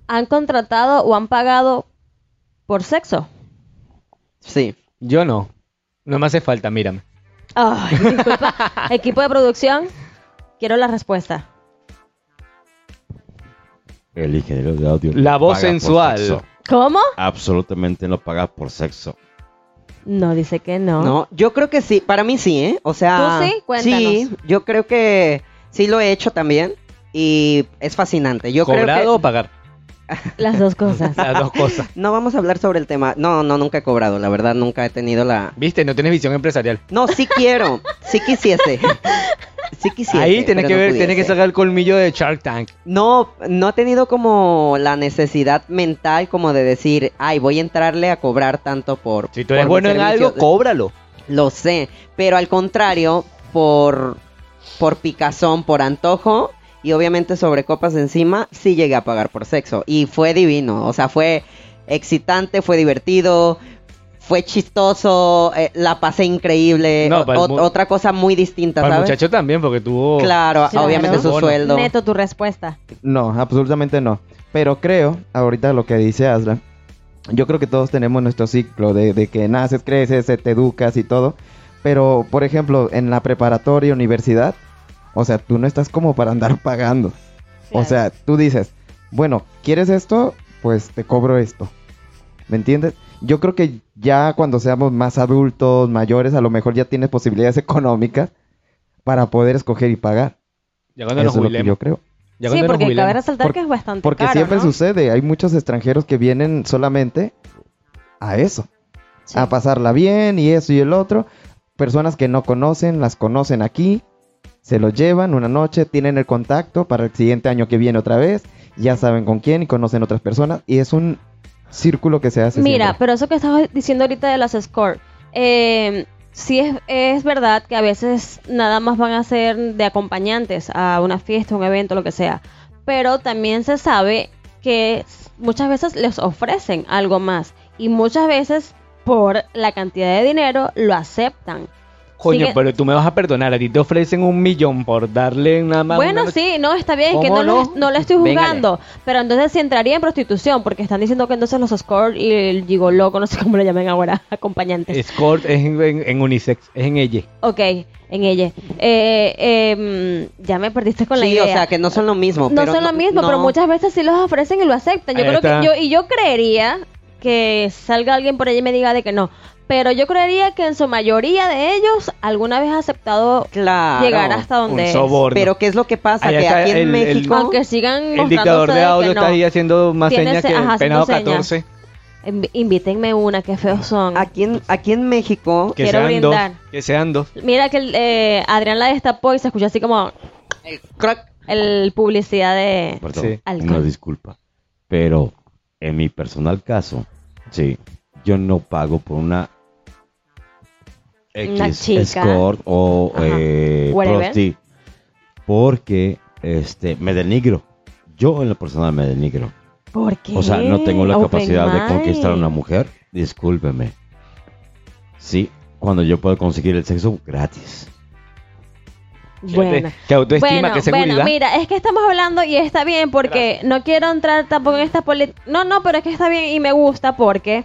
¿Han contratado o han pagado por sexo? Sí. Yo no. No me hace falta, mírame. Ay, disculpa. Equipo de producción, quiero la respuesta. El ingeniero de audio. La no voz paga por sensual. sexo. ¿Cómo? Absolutamente no paga por sexo. No, dice que no. No, yo creo que sí, para mí sí, ¿eh? O sea, ¿Tú sí? Cuéntanos. sí, yo creo que sí lo he hecho también y es fascinante. Yo creo ¿Cobrado que o pagar? Las dos cosas. Las dos cosas. no vamos a hablar sobre el tema. No, no, nunca he cobrado, la verdad, nunca he tenido la ¿Viste? No tienes visión empresarial. No, sí quiero, sí quisiese. Sí quisiese. Ahí tienes pero que no ver, tienes que sacar el colmillo de Shark Tank. No, no he tenido como la necesidad mental como de decir, ay, voy a entrarle a cobrar tanto por. Si tú eres bueno en servicio". algo, cóbralo. Lo sé, pero al contrario, por, por picazón, por antojo y obviamente sobre copas encima, sí llegué a pagar por sexo. Y fue divino, o sea, fue excitante, fue divertido, fue chistoso, eh, la pasé increíble. No, o- el otra cosa muy distinta, Para el ¿sabes? muchacho también, porque tuvo... Claro, Claro. obviamente su Bono. sueldo. Neto, tu respuesta. No, absolutamente no. Pero creo, ahorita lo que dice Asla, yo creo que todos tenemos nuestro ciclo de, de que naces, creces, te educas y todo. Pero, por ejemplo, en la preparatoria, universidad, o sea, tú no estás como para andar pagando. O sea, tú dices, bueno, ¿quieres esto? Pues te cobro esto. ¿Me entiendes? Yo creo que ya cuando seamos más adultos, mayores, a lo mejor ya tienes posibilidades económicas para poder escoger y pagar. Ya cuando Eso nos es lo que yo creo. Ya Sí, nos porque jubilemos. cabe resaltar Por- que es bastante Porque caro, siempre ¿no? sucede, hay muchos extranjeros que vienen solamente a eso, Sí. a pasarla bien y eso y el otro. Personas que no conocen, las conocen aquí, se lo llevan una noche, tienen el contacto para el siguiente año que viene otra vez, ya saben con quién y conocen otras personas y es un círculo que se hace. Mira, siempre. pero eso que estabas diciendo ahorita de las score, eh, sí es, es verdad que a veces nada más van a ser de acompañantes a una fiesta, un evento, lo que sea. Pero también se sabe que muchas veces les ofrecen algo más y muchas veces por la cantidad de dinero lo aceptan. Coño, Sigue- pero tú me vas a perdonar. A ti te ofrecen un millón por darle nada más. Bueno, una- sí, no, está bien, que ¿Cómo no, lo- no? no le estoy Véngale. juzgando. Pero entonces sí entraría en prostitución, porque están diciendo que entonces los score y el gigolo, no sé cómo lo llamen ahora, acompañantes. Escort es en, en- en unisex, es en ella. Ok, en ella. Eh, eh, mm, ya me perdiste con la sí, idea. o sea, que no son lo mismo. no pero son lo mismo, no- pero muchas veces sí los ofrecen y lo aceptan. Yo Ahí creo está. que yo y yo creería que salga alguien por ahí y me diga de que no. Pero yo creería que en su mayoría de ellos alguna vez ha aceptado Claro. llegar hasta donde Un es. soborno. Pero ¿qué es lo que pasa? Allá que aquí en el- el- México... Aunque sigan El dictador de que audio no. está ahí haciendo más señas se- que ajá, el penado haciendo señas. 14. Invi- Invítenme una, qué feos son. Aquí en, aquí en México... Que Quiero sean brindar. dos. Que sean dos. Mira que el, eh, Adrián la destapó y se escuchó así como crack, el publicidad de... Perdón, Sí. Una disculpa. Pero en mi personal caso, sí, yo no pago por Una X chica. escort o eh, prosti porque este me denigro. Yo en lo personal me denigro. ¿Por qué? O sea, no tengo la Open capacidad de conquistar a una mujer. Discúlpeme. Sí, cuando yo puedo conseguir el sexo gratis. Bueno. Qué autoestima, bueno, qué seguridad. bueno, mira, es que estamos hablando y está bien porque no quiero entrar tampoco en esta política. No, no, pero es que está bien y me gusta porque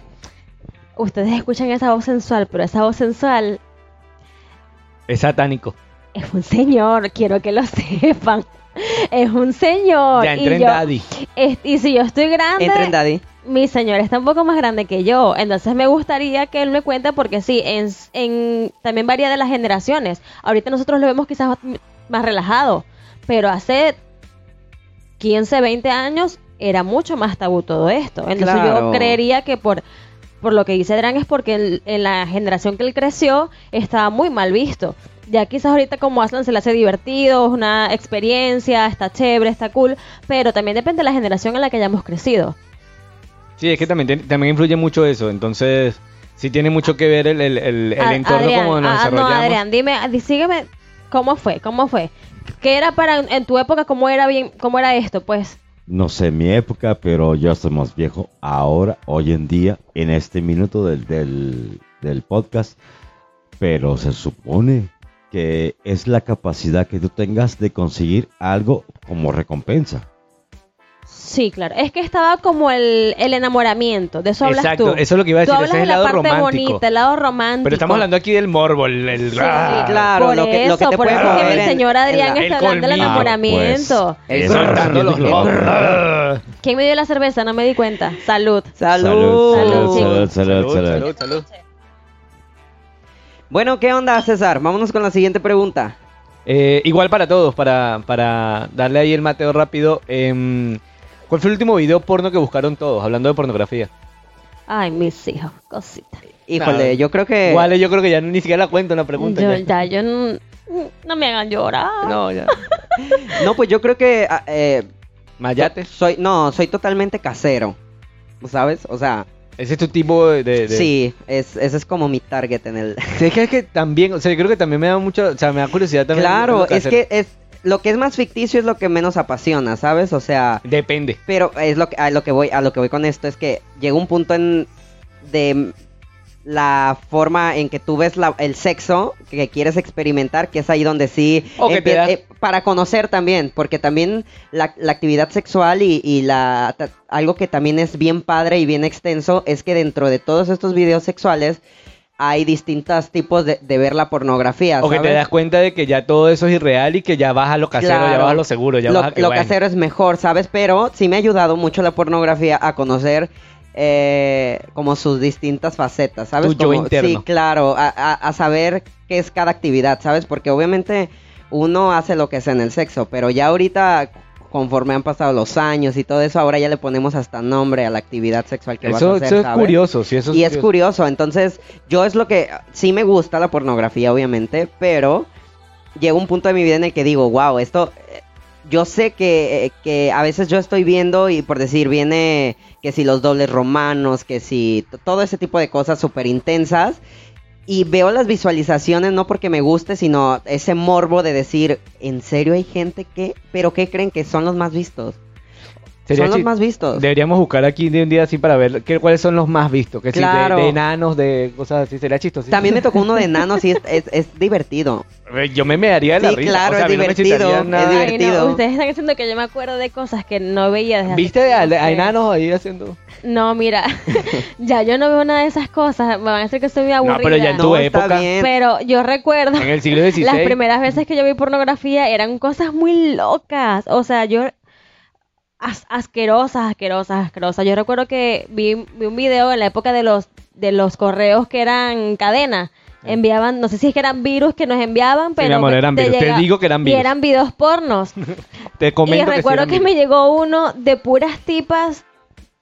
ustedes escuchan esa voz sensual, pero esa voz sensual Es satánico. es un señor, quiero que lo sepan. Es un señor. Ya y entré en yo- daddy. es- y si yo estoy grande, entra en Daddy. mi señor está un poco más grande que yo, entonces me gustaría que él me cuente porque sí, en, en- también varía de las generaciones. Ahorita nosotros lo vemos quizás más- más relajado, pero hace 15, 20 años era mucho más tabú todo esto. Entonces Claro. yo creería que por por lo que dice Adrián es porque en, en la generación que él creció estaba muy mal visto. Ya quizás ahorita como Aslan se le hace divertido, es una experiencia, está chévere, está cool, pero también depende de la generación en la que hayamos crecido. Sí, es que también, también influye mucho eso. Entonces, sí tiene mucho que ver el, el, el, el A- entorno Adrián, como nos ah, no, desarrollamos. Adrián, dime, ah, di- sígueme, ¿cómo fue? ¿Cómo fue? ¿Qué era para en tu época? ¿Cómo era bien? ¿Cómo era esto? Pues No sé mi época, pero yo soy más viejo ahora, hoy en día, en este minuto del, del, del podcast. Pero se supone que es la capacidad que tú tengas de conseguir algo como recompensa. Sí, claro. Es que estaba como el, el enamoramiento, de eso hablas Exacto, tú. eso es lo que iba a Tú decir, hablas ese es de el la lado parte romántico. bonita, el lado romántico. Pero estamos hablando aquí del morbo, el, el- Sí, ¡ah! claro, por lo que- lo que eso, te por puede eso que mi en- señor en Adrián la- está hablando del enamoramiento. Soltando los ¡Ah! ¿Quién me dio la cerveza? No me di cuenta. Salud. Salud. Salud, Salud, salud, salud, salud, salud. salud. Bueno, ¿qué onda, César? Vámonos con la siguiente pregunta. Eh, igual para todos, para, para darle ahí el mateo rápido. ¿Cuál fue el último video porno que buscaron todos? Hablando de pornografía. Ay, mis hijos, cosita. Híjole, yo creo que... Igual yo creo que ya ni siquiera la cuento la pregunta. Yo, ya. ya, yo no, no me hagan llorar. No, ya. No, pues yo creo que... ah, eh, Mayates. soy, no, soy totalmente casero. ¿Sabes? O sea, Ese es tu tipo de... de- de- sí, es, ese es como mi target en el... Sí, es que, es que también, o sea, yo creo que también me da mucho, o sea, me da curiosidad también. Claro, es que es... Lo que es más ficticio es lo que menos apasiona, ¿sabes? O sea... Depende. Pero es lo que, a lo que voy, a lo que voy con esto es que llega un punto en de la forma en que tú ves la- el sexo que quieres experimentar, que es ahí donde sí O que te empie- das- eh, para conocer también, porque también la, la actividad sexual y, y la algo que también es bien padre y bien extenso es que dentro de todos estos videos sexuales hay distintos tipos de, de ver la pornografía. O que te ¿sabes? das cuenta de que ya todo eso es irreal y que ya vas a lo casero, ya vas a lo seguro, ya lo, vas a que lo bueno. casero es mejor, ¿sabes? Pero sí me ha ayudado mucho la pornografía a conocer eh, como sus distintas facetas, ¿sabes? Tu yo interno. Sí, claro, a, a- a saber qué es cada actividad, ¿sabes? Porque obviamente uno hace lo que sea en el sexo, pero ya ahorita conforme han pasado los años y todo eso, ahora ya le ponemos hasta nombre a la actividad sexual que vas a Eso, hacer, eso es ¿sabes? curioso, sí, eso y es curioso, entonces yo es lo que sí me gusta la pornografía, obviamente, pero llega un punto de mi vida en el que digo, wow, esto, eh, yo sé que, eh, que a veces yo estoy viendo y por decir, viene que si los dobles romanos, que si todo ese tipo de cosas súper intensas. Y veo las visualizaciones no porque me guste, sino ese morbo de decir, ¿en serio hay gente que? ¿Pero qué creen que son los más vistos? Sería son los más vistos. Deberíamos buscar aquí de un día así para ver qué, cuáles son los más vistos. Que si de- Claro. de, enanos, de cosas así, sería chistoso. También me tocó uno de enanos y es, es, es divertido. Yo me mearía de la Sí, risa. claro, o sea, es no divertido, excitaría es nada. divertido. Ay, no, ustedes están haciendo que yo me acuerdo de cosas que no veía desde hace ¿Viste a, no a enanos ahí haciendo...? No, mira, ya yo no veo nada de esas cosas. Me van a decir que estoy muy aburrida. No, pero ya en tu No, época. Pero yo recuerdo en el siglo XVI... las primeras veces que yo vi pornografía eran cosas muy locas. O sea, yo as- asquerosas, asquerosas, asquerosas. Yo recuerdo que vi, vi un video en la época de los de los correos que eran cadena. Enviaban, no sé si es que eran virus que nos enviaban, pero mi amor, eran virus. Te digo que eran Y virus. eran videos pornos. Te y comento que sí recuerdo eran que, me llegó uno de puras tipas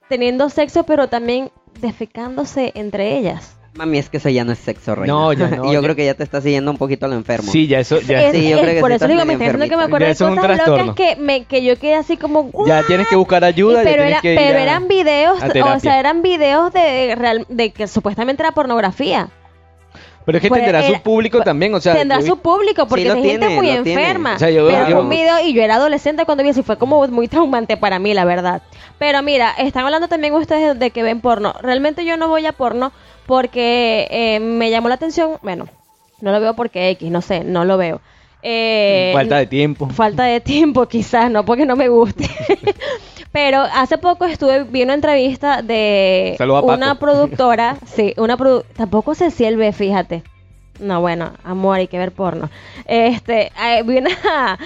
teniendo sexo, pero también defecándose entre ellas. Mami, es que eso ya no es sexo, reina. No, ya no, Yo ya- creo que ya te estás siguiendo un poquito a lo enfermo. Sí, ya eso, ya, Es- Sí, yo es creo que por sí eso digo, me está diciendo que me acuerdo Ya de eso es un cosas trastorno. locas que, me, que yo quedé así como... ya tienes que buscar ayuda. ya pero, tienes era- que ir pero a- eran videos, a o sea, eran videos de, real- de que supuestamente era pornografía. Pero es que Pues tendrá era- su público también, o sea... Tendrá yo su público, porque lo hay gente tiene, muy lo tiene. enferma. O sea, yo- pero yo- fue un video y yo era adolescente cuando vi eso y fue como muy traumante para mí, la verdad. Pero mira, están hablando también ustedes de que ven porno. Realmente yo no voy a porno porque eh, me llamó la atención. Bueno, no lo veo porque X, no sé, no lo veo. Eh, Falta de tiempo. Falta de tiempo, quizás, no porque no me guste. Pero hace poco estuve, vi una entrevista de una productora, sí, una produ tampoco sé si él ve, fíjate. No, bueno, amor, hay que ver porno. Este, eh, vi una,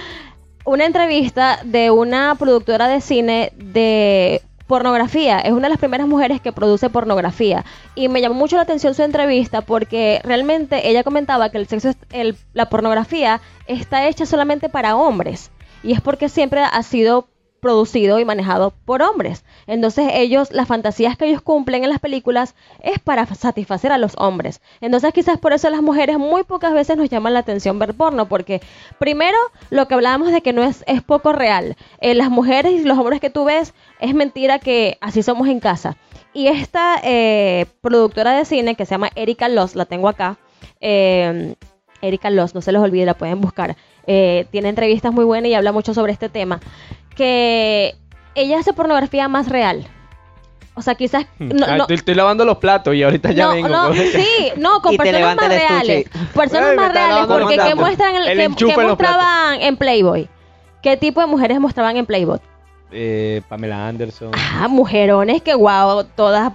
una entrevista de una productora de cine de pornografía. Es una de las primeras mujeres que produce pornografía. Y me llamó mucho la atención su entrevista porque realmente ella comentaba que el sexo, el- la pornografía está hecha solamente para hombres. Y es porque siempre ha sido producido y manejado por hombres. Entonces ellos, las fantasías que ellos cumplen en las películas es para satisfacer a los hombres. Entonces quizás por eso las mujeres muy pocas veces nos llaman la atención ver porno, porque primero lo que hablábamos de que no es, es poco real. Eh, las mujeres y los hombres que tú ves es mentira que así somos en casa. Y esta eh, productora de cine que se llama Erika Loss, la tengo acá, eh, Erika Loss, no se les olvide, la pueden buscar. Eh, tiene entrevistas muy buenas y habla mucho sobre este tema. Que ella hace pornografía más real. O sea, quizás... No, Ah, no- estoy, estoy lavando los platos y ahorita ya no, vengo. no, sí, no, con personas más reales. Personas Ay, más reales, porque ¿qué muestran El en platos. mostraban en Playboy? ¿Qué tipo de mujeres mostraban en Playboy? Eh, Pamela Anderson. Ah, mujerones que guau, todas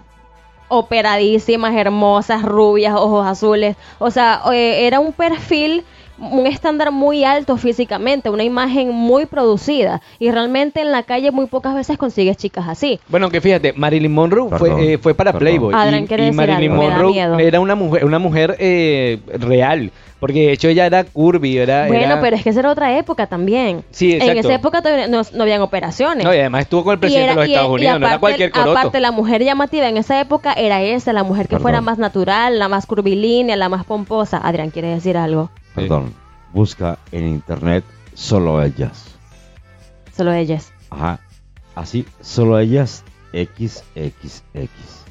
operadísimas, hermosas, rubias, ojos azules. O sea, eh, era un perfil, un estándar muy alto físicamente, una imagen muy producida. Y realmente en la calle muy pocas veces consigues chicas así. Bueno, que fíjate, Marilyn Monroe Perdón, fue, eh, fue para perdón. Playboy. Adrián y, y decir Marilyn algo, me da Monroe miedo. era una mujer, una mujer eh, real. Porque de hecho ella era curvy, era. Bueno, era- pero es que esa era otra época también. Sí, En exacto. esa época todavía no, no habían operaciones. No, y además estuvo con el presidente era- de los y- Estados y Unidos, no era cualquier coroto. Aparte, la mujer llamativa en esa época era esa, la mujer que Perdón. fuera más natural, la más curvilínea, la más pomposa. Adrián, ¿quiere decir algo? Perdón. Busca en internet solo ellas. Solo ellas. Ajá. Así, solo ellas XXX.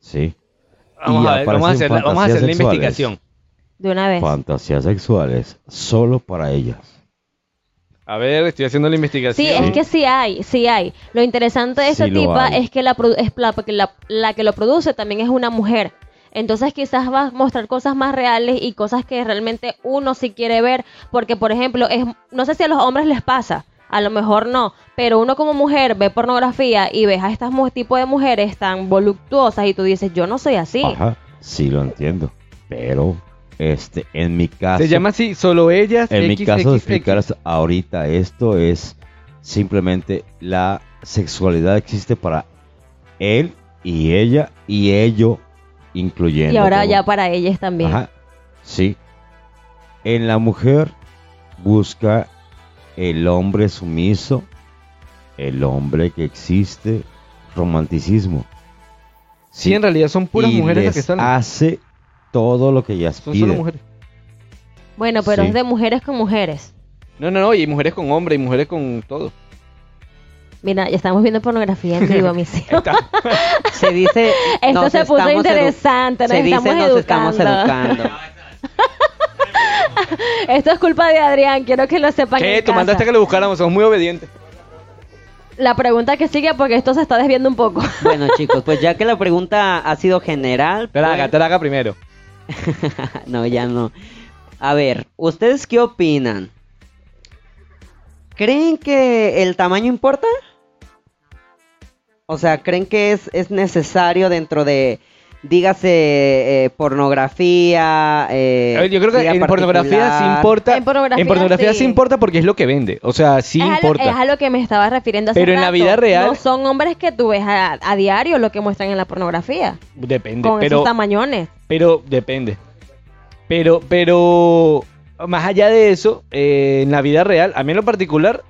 Sí. Vamos Y a ver, vamos a hacer, vamos a hacer la investigación. De una vez. Fantasías sexuales solo para ellas. A ver, estoy haciendo la investigación. Sí, es que sí hay, sí hay. Lo interesante de esta Sí lo tipa hay. es que la, es la, porque la, la que lo produce también es una mujer. Entonces quizás va a mostrar cosas más reales y cosas que realmente uno sí quiere ver. Porque, por ejemplo, es, no sé si a los hombres les pasa, a lo mejor no, pero uno como mujer ve pornografía y ves a estas mu- tipo de mujeres tan voluptuosas y tú dices, yo no soy así. Ajá. Sí lo entiendo. Pero, este, en mi caso. Se llama así, solo ellas. En mi caso, explicar ahorita esto es simplemente la sexualidad existe para él y ella y ello incluyendo. Y ahora como- ya para ellas también. Ajá, sí. En la mujer busca el hombre sumiso, el hombre que existe, romanticismo. Sí, en realidad son puras y mujeres las que están. hace todo lo que ellas Son solo piden. mujeres. Bueno, pero Sí. es de mujeres con mujeres. No, no, no, y mujeres con hombres y mujeres con todo. Mira, ya estamos viendo pornografía en vivo, mis hijos. Se dice. Esto se puso interesante, nos Se dice estamos nos estamos educando. educando. Esto es culpa de Adrián, quiero que lo sepan. ¿Qué? en Tú casa. mandaste que lo buscáramos, somos muy obedientes. La pregunta que sigue, porque esto se está desviando un poco. Bueno, chicos, pues ya que la pregunta ha sido general. pues- Traga, traga primero. no, ya no. A ver, ¿ustedes qué opinan? ¿Creen que el tamaño importa? O sea, ¿creen que es, es necesario dentro de, dígase eh, pornografía. eh, A ver, yo creo que en pornografía sí importa. En pornografía en pornografía sí. sí. importa porque es lo que vende. O sea, sí es, a lo, importa. es a lo que me estaba refiriendo hace Pero en la vida real- No son hombres que tú ves a, a diario lo que muestran en la pornografía. Depende. Con pero, esos tamañones. pero depende. Pero, pero más allá de eso, eh, en la vida real, a mí en lo particular,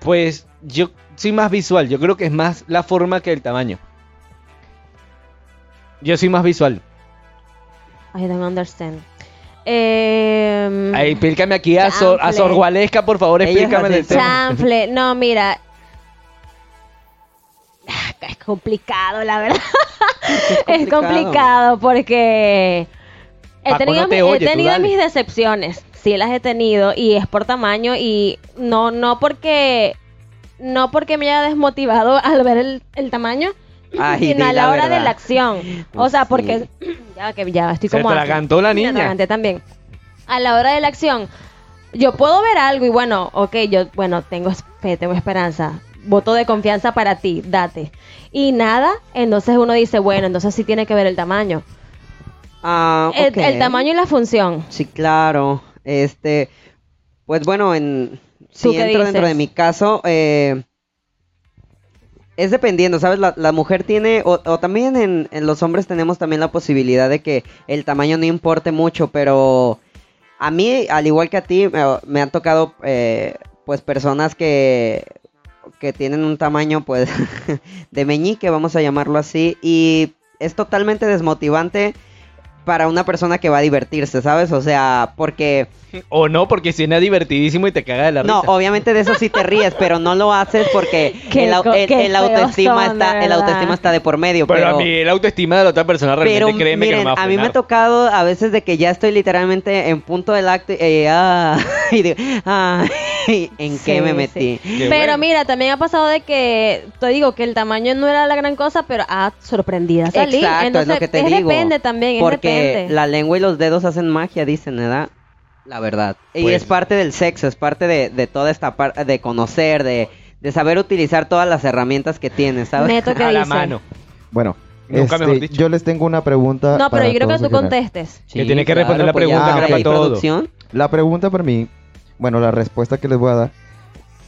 pues yo soy más visual. Yo creo que es más la forma que el tamaño. Yo soy más visual. I don't understand. Eh, Ay, explícame aquí a, Sor, a. Sor Gualesca, por favor, explícame del tema. Chanfle. No, mira. Es complicado, la verdad. Es complicado? complicado porque he Paco tenido, no te mi- oye, he tenido mis decepciones. Sí las he tenido y es por tamaño y no no porque no porque me haya desmotivado al ver el, el tamaño, Ay, sino a la, la hora de la acción. O Pues sea, sí. porque ya que ya estoy Se como así. atragantó la niña. también. A la hora de la acción, yo puedo ver algo y bueno, ok, yo, bueno, tengo tengo esperanza. Voto de confianza para ti, date. Y nada, entonces uno dice, bueno, entonces sí tiene que ver el tamaño. Ah, El, tamaño y la función. Sí, claro. Este, pues bueno, en ¿Tú si entro dentro de mi caso, eh, es dependiendo, ¿sabes? La, la mujer tiene, o, también en, los hombres tenemos también la posibilidad de que el tamaño no importe mucho, pero a mí, al igual que a ti, me, me han tocado, eh, pues, personas que, que tienen un tamaño, pues, de meñique, vamos a llamarlo así, y es totalmente desmotivante para una persona que va a divertirse, ¿sabes? O sea, porque... O no, porque suena divertidísimo y te caga de la No, risa. obviamente de eso sí te ríes, pero no lo haces porque el, el- el autoestima son, está, el autoestima está de por medio, pero, pero, a mí la autoestima de la otra persona realmente pero créeme miren, que no me va a, a mí me ha tocado a veces de que ya estoy literalmente en punto del acto y, eh, ah, y digo, ah, ¿en qué me sí. metí? Qué pero bueno. mira, también ha pasado de que, te digo que el tamaño no era la gran cosa, pero ah, sorprendida salí. Exacto, Entonces, es lo que te es digo. depende también, es Porque depende. la lengua y los dedos hacen magia, dicen, ¿verdad? La verdad. y Pues- es parte del sexo, es parte de, de toda esta parte de conocer, de, de saber utilizar todas las herramientas que tienes, ¿sabes? Neto, ¿qué a la mano. Bueno, Nunca este, mejor dicho. yo les tengo una pregunta. No, pero para yo creo que tú contestes. Que tiene que responder la pues pregunta, ya que para todo. producción. La pregunta para mí, bueno, la respuesta que les voy a dar,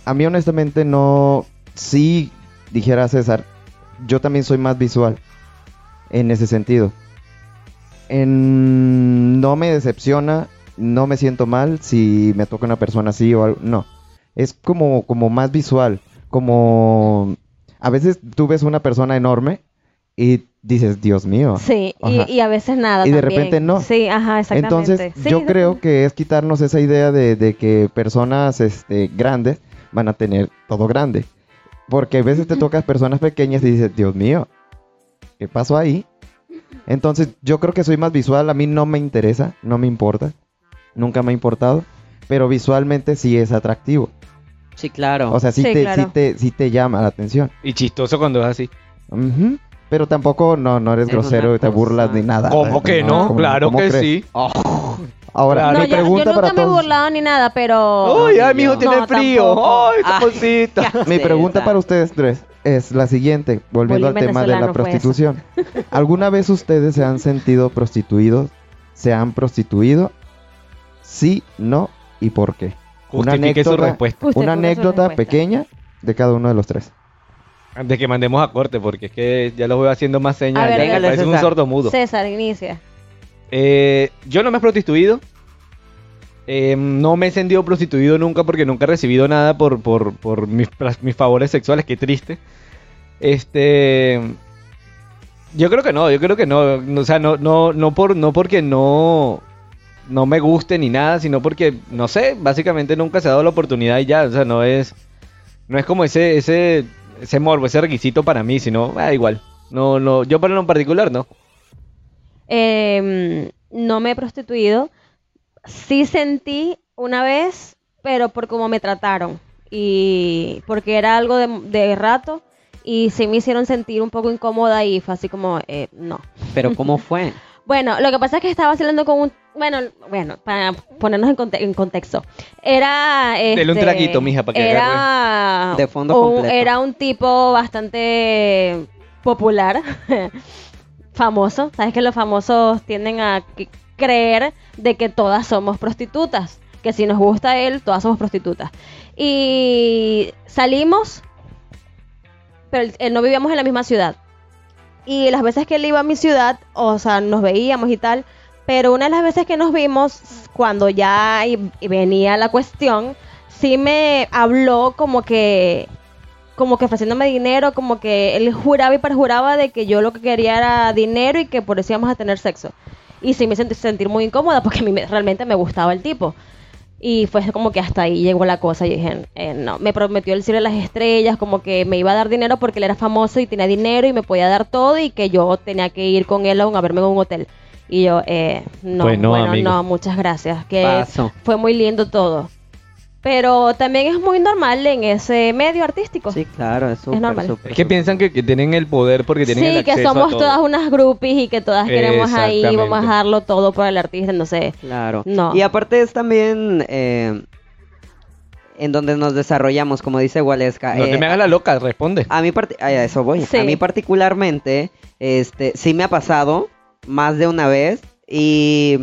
a mí honestamente no, si dijera César, yo también soy más visual en ese sentido. En- no me decepciona, no me siento mal si me toca una persona así o algo, no. Es como, como más visual, como a veces tú ves una persona enorme y dices, Dios mío. Sí, y, y a veces nada. Y de repente no. Sí, ajá, exactamente. Entonces, Sí, yo creo que es quitarnos esa idea de, de que personas este, grandes van a tener todo grande. Porque a veces te tocas personas pequeñas y dices, Dios mío, ¿qué pasó ahí? Entonces, yo creo que soy más visual. A mí no me interesa, no me importa. Nunca me ha importado. Pero visualmente sí es atractivo. Sí, claro. O sea, sí, Sí, te, claro. sí, te, sí te llama la atención. Y chistoso cuando es así. Ujú. Pero tampoco no, no eres Es una grosero y te cosa. burlas ni nada. ¿Cómo que no? ¿cómo- claro cómo que crees? sí. Ahora, Claro. No, mi yo, yo pregunta nunca para me he todos. burlado ni nada, pero... Ay, ay, mi hijo No, tiene frío. tampoco. Ay, Ah. cosita. Mi pregunta para ustedes tres es la siguiente, volviendo al tema de la venezolano fue eso. prostitución. ¿Alguna vez ustedes se han sentido prostituidos? ¿Se han prostituido? Sí, no y por qué. Una Justifique su anécdota, respuesta. Usted una su anécdota respuesta. pequeña de cada uno de los tres. Antes que mandemos a corte, porque es que ya los voy haciendo más señas. Ver, ya parece un sordo mudo. César, inicia. Eh, yo no me he prostituido. Eh, no me he sentido prostituido nunca porque nunca he recibido nada por, por, por mis, mis favores sexuales. Qué triste. Este. Yo creo que no, yo creo que no. no, O sea, no, no, no, por, no porque no, no me guste ni nada, sino porque, no sé, básicamente nunca se ha dado la oportunidad y ya. O sea, no es. No es como ese, ese, ese morbo, ese requisito para mí, sino, ah, igual. No, no, yo para en particular, no. Eh, no me he prostituido. Sí sentí una vez, pero por cómo me trataron. Y porque era algo de, de rato. Y sí me hicieron sentir un poco incómoda y fue así como, eh, no. Pero ¿cómo fue? Bueno, lo que pasa es que estaba hablando con un... Bueno, bueno, para ponernos en, conte- en contexto. Era... Dele un este, traguito, mija, para que Era... De fondo un- completo. Era un tipo bastante popular. famoso. Sabes que los famosos tienden a creer de que todas somos prostitutas. Que si nos gusta él, todas somos prostitutas. Y salimos, pero él- él no vivíamos en la misma ciudad. Y las veces que él iba a mi ciudad, o sea, nos veíamos y tal. Pero una de las veces que nos vimos, cuando ya y venía la cuestión, sí me habló como que como que ofreciéndome dinero, como que él juraba y perjuraba de que yo lo que quería era dinero y que por eso íbamos a tener sexo. Y sí me sentí sentir muy incómoda porque a me- realmente me gustaba el tipo. Y fue como que hasta ahí llegó la cosa y dije, eh, no, me prometió el cielo de las estrellas, como que me iba a dar dinero porque él era famoso y tenía dinero y me podía dar todo y que yo tenía que ir con él a, un- a verme en un hotel. Y yo, eh, no, Pues no, bueno, amigo. no, muchas gracias, que Paso. fue muy lindo todo. Pero también es muy normal en ese medio artístico. Sí, claro, es súper, normal. súper, Es que piensan que, que tienen el poder porque tienen el Sí, que a somos todo. todas unas groupies y que todas queremos ahí, vamos a dejarlo todo por el artista, no sé. Claro. No. Y aparte es también eh, en donde nos desarrollamos, como dice Waleska. No eh, te me hagas la loca, responde. A mí, a eso voy. Sí. A mí particularmente, este, sí me ha pasado más de una vez y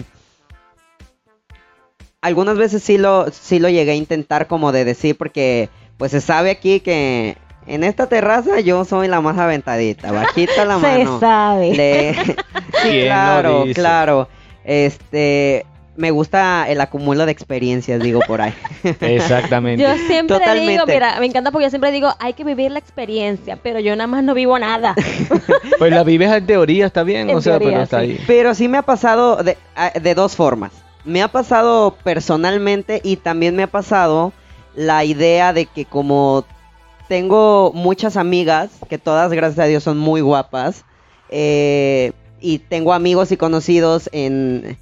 algunas veces sí lo, sí lo llegué a intentar como de decir porque pues se sabe aquí que en esta terraza yo soy la más aventadita, bajita la Se mano. sabe. Le- sí, ¿Quién lo claro, claro. Este, me gusta el acumulo de experiencias, digo por ahí. Exactamente. Yo siempre Totalmente. digo, mira, me encanta porque yo siempre digo, hay que vivir la experiencia, pero yo nada más no vivo nada. Pues la vives en teoría, está bien, En o sea, teoría, pero está sí. ahí. Pero sí me ha pasado de, a- de dos formas. Me ha pasado personalmente y también me ha pasado la idea de que como tengo muchas amigas, que todas gracias a Dios son muy guapas, eh, y tengo amigos y conocidos en,